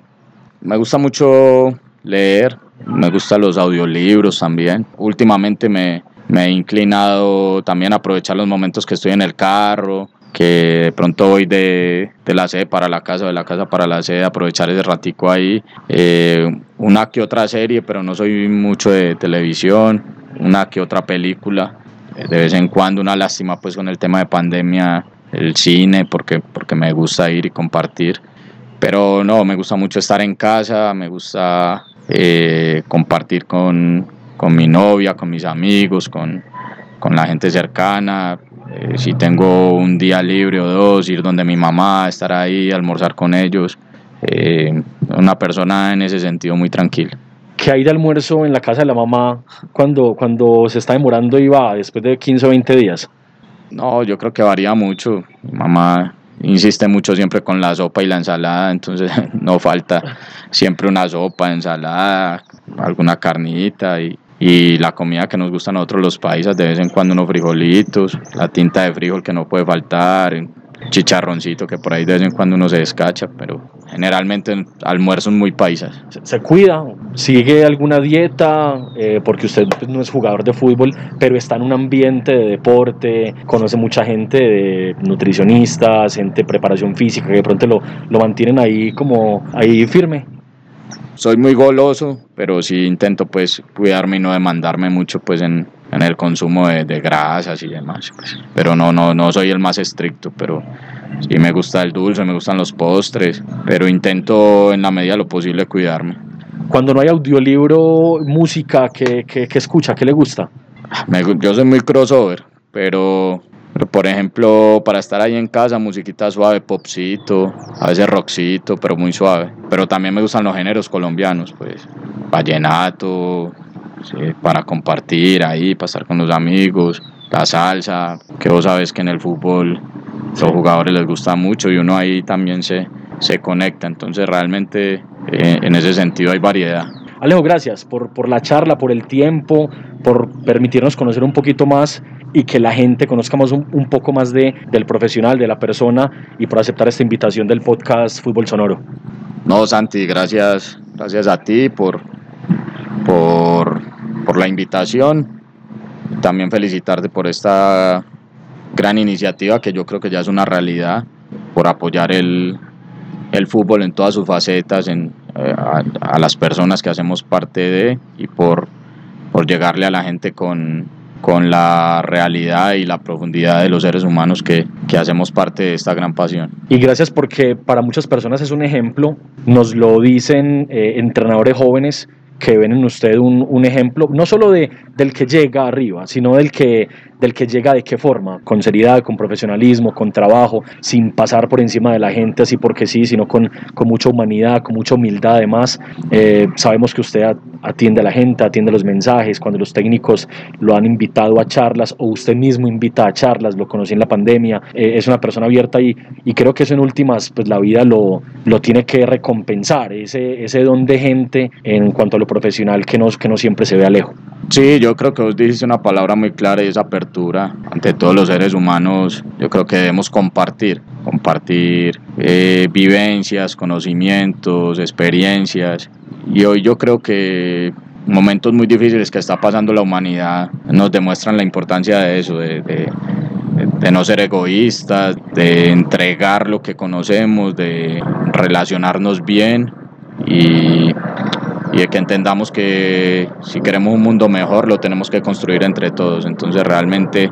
Me gusta mucho leer, me gustan los audiolibros también. Últimamente me, me he inclinado también a aprovechar los momentos que estoy en el carro, que de pronto voy de, de, la sede para la casa, de la casa para la sede, aprovechar ese ratico ahí. Eh, una que otra serie, pero no soy mucho de televisión, una que otra película. De vez en cuando una lástima pues con el tema de pandemia, el cine, porque, porque me gusta ir y compartir. Pero no, me gusta mucho estar en casa, me gusta eh, compartir con, con, mi novia, con mis amigos, con, con la gente cercana. Eh, si tengo un día libre o dos, ir donde mi mamá, estar ahí, almorzar con ellos. Eh, una persona en ese sentido muy tranquila. ¿Qué hay de almuerzo en la casa de la mamá cuando, cuando se está demorando y va después de 15 o 20 días? No, yo creo que varía mucho. Mi mamá insiste mucho siempre con la sopa y la ensalada, entonces no falta siempre una sopa, ensalada, alguna carnita y, y la comida que nos gusta a nosotros los paisas, de vez en cuando unos frijolitos, la tinta de frijol que no puede faltar, chicharroncito que por ahí de vez en cuando uno se descacha, pero generalmente almuerzos muy paisas. Se, cuida, sigue alguna dieta, eh, porque usted pues, no es jugador de fútbol, pero está en un ambiente de deporte, conoce mucha gente de nutricionistas, gente de preparación física, que de pronto lo, lo mantienen ahí como ahí firme soy muy goloso, pero sí intento pues cuidarme y no demandarme mucho pues en, en el consumo de, de, grasas y demás. Pues. Pero no, no, no soy el más estricto, pero sí me gusta el dulce, me gustan los postres, pero intento en la medida de lo posible cuidarme. Cuando no hay audiolibro, música, ¿qué, qué, qué escucha? ¿Qué le gusta? Me, yo soy muy crossover, pero por ejemplo, para estar ahí en casa, musiquita suave, popcito, a veces rockcito, pero muy suave. Pero también me gustan los géneros colombianos, pues vallenato, sí, para compartir ahí, pasar con los amigos, la salsa, que vos sabes que en el fútbol los jugadores les gusta mucho y uno ahí también se, se conecta. Entonces realmente eh, en ese sentido hay variedad. Alejo, gracias por, por la charla, por el tiempo, por permitirnos conocer un poquito más y que la gente conozcamos un, un, poco más de, del profesional, de la persona y por aceptar esta invitación del podcast Fútbol Sonoro. No, Santi, gracias, gracias a ti por, por, por la invitación. También felicitarte por esta gran iniciativa que yo creo que ya es una realidad por apoyar el, el fútbol en todas sus facetas, en, eh, a, a, las personas que hacemos parte de y por, por llegarle a la gente con, con la realidad y la profundidad de los seres humanos que, que, hacemos parte de esta gran pasión. Y gracias porque para muchas personas es un ejemplo, nos lo dicen eh, entrenadores jóvenes que ven en usted un, un, ejemplo, no solo de, del que llega arriba, sino del que, del que llega de qué forma, con seriedad, con profesionalismo, con trabajo, sin pasar por encima de la gente así porque sí, sino con, con mucha humanidad, con mucha humildad además. Eh, sabemos que usted atiende a la gente, atiende los mensajes, cuando los técnicos lo han invitado a charlas o usted mismo invita a charlas, lo conocí en la pandemia, eh, es una persona abierta y, y creo que eso en últimas, pues la vida lo, lo tiene que recompensar, ese, ese don de gente en cuanto a lo profesional que no, que no siempre se ve a lejos. Sí, yo creo que vos dijiste una palabra muy clara y es apertura. Ante todos los seres humanos, yo creo que debemos compartir, compartir eh, vivencias, conocimientos, experiencias. Y hoy yo creo que momentos muy difíciles que está pasando la humanidad nos demuestran la importancia de eso, de, de, de no ser egoístas, de entregar lo que conocemos, de relacionarnos bien y y de que entendamos que si queremos un mundo mejor lo tenemos que construir entre todos. Entonces realmente,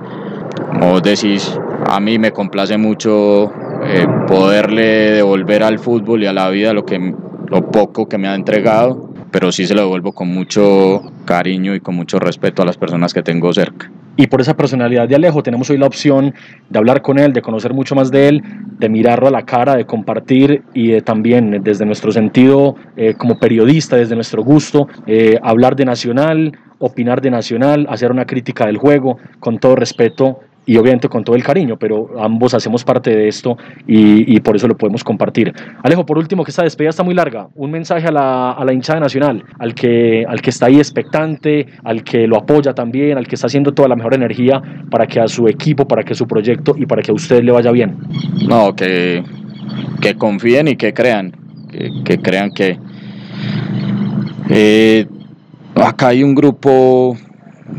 como vos decís, a mí me complace mucho eh, poderle devolver al fútbol y a la vida lo, que, lo poco que me ha entregado, pero sí se lo devuelvo con mucho cariño y con mucho respeto a las personas que tengo cerca. Y por esa personalidad de Alejo tenemos hoy la opción de hablar con él, de conocer mucho más de él, de mirarlo a la cara, de compartir y de también desde nuestro sentido eh, como periodista, desde nuestro gusto, eh, hablar de Nacional, opinar de Nacional, hacer una crítica del juego, con todo respeto y obviamente con todo el cariño, pero ambos hacemos parte de esto y, y, por eso lo podemos compartir. Alejo, por último, que esta despedida está muy larga, un mensaje a la, a la hinchada nacional, al que, al que está ahí expectante, al que lo apoya también, al que está haciendo toda la mejor energía para que a su equipo, para que su proyecto y para que a usted le vaya bien. No, que, que confíen y que crean, que, crean que eh, acá hay un grupo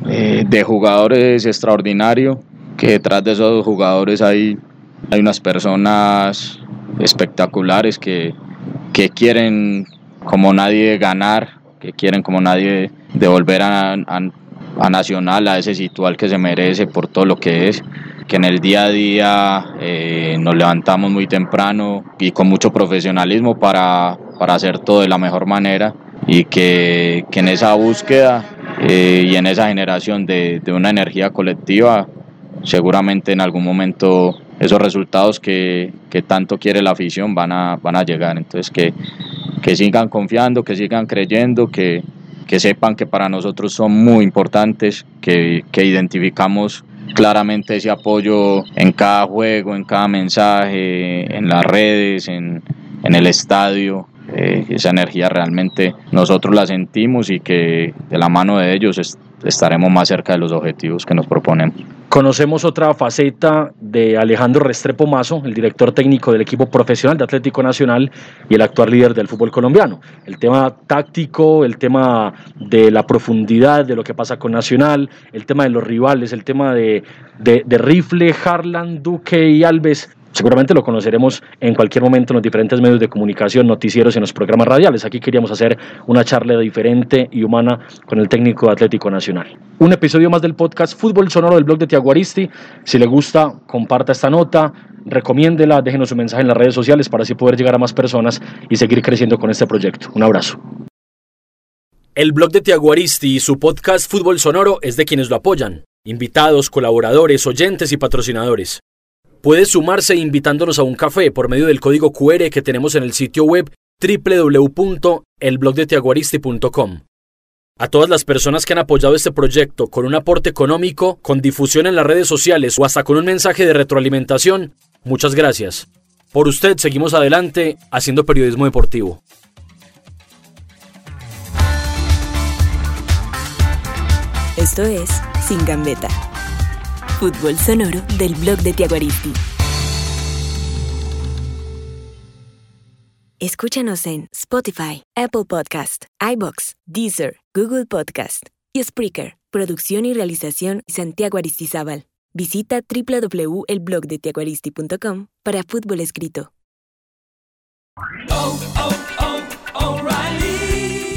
eh, de jugadores extraordinario que detrás de esos jugadores hay, hay unas personas espectaculares que, que quieren como nadie ganar, que quieren como nadie devolver a, a, a, Nacional a ese sitio al que se merece por todo lo que es, que en el día a día eh, nos levantamos muy temprano y con mucho profesionalismo para, para hacer todo de la mejor manera y que, que en esa búsqueda eh, y en esa generación de, de una energía colectiva seguramente en algún momento esos resultados que, que, tanto quiere la afición van a, van a llegar. Entonces que, que sigan confiando, que sigan creyendo, que, que sepan que para nosotros son muy importantes, que, que identificamos claramente ese apoyo en cada juego, en cada mensaje, en las redes, en, en el estadio. Eh, esa energía realmente nosotros la sentimos y que de la mano de ellos estaremos más cerca de los objetivos que nos proponemos. Conocemos otra faceta de Alejandro Restrepo Mazo, el director técnico del equipo profesional de Atlético Nacional y el actual líder del fútbol colombiano. El tema táctico, el tema de la profundidad de lo que pasa con Nacional, el tema de los rivales, el tema de, de, Rifle, Harlan, Duque y Alves seguramente lo conoceremos en cualquier momento en los diferentes medios de comunicación, noticieros y en los programas radiales. Aquí queríamos hacer una charla diferente y humana con el técnico Atlético Nacional. Un episodio más del podcast Fútbol Sonoro del blog de Tiago Aristi. Si le gusta, comparta esta nota, recomiéndela, déjenos su mensaje en las redes sociales para así poder llegar a más personas y seguir creciendo con este proyecto. Un abrazo. El blog de Tiago Aristi y su podcast Fútbol Sonoro es de quienes lo apoyan. Invitados, colaboradores, oyentes y patrocinadores. Puede sumarse invitándonos a un café por medio del código QR que tenemos en el sitio web www.elblogdetiaguaristi.com. A todas las personas que han apoyado este proyecto con un aporte económico, con difusión en las redes sociales o hasta con un mensaje de retroalimentación, muchas gracias. Por usted seguimos adelante haciendo periodismo deportivo. Esto es Sin Gambeta Fútbol sonoro del blog de Tiaguaristi. Escúchanos en Spotify, Apple Podcast, iBox, Deezer, Google Podcast y Spreaker. Producción y realización Santiago Aristizábal. Visita www.elblogdetiaguaristi.com para fútbol escrito.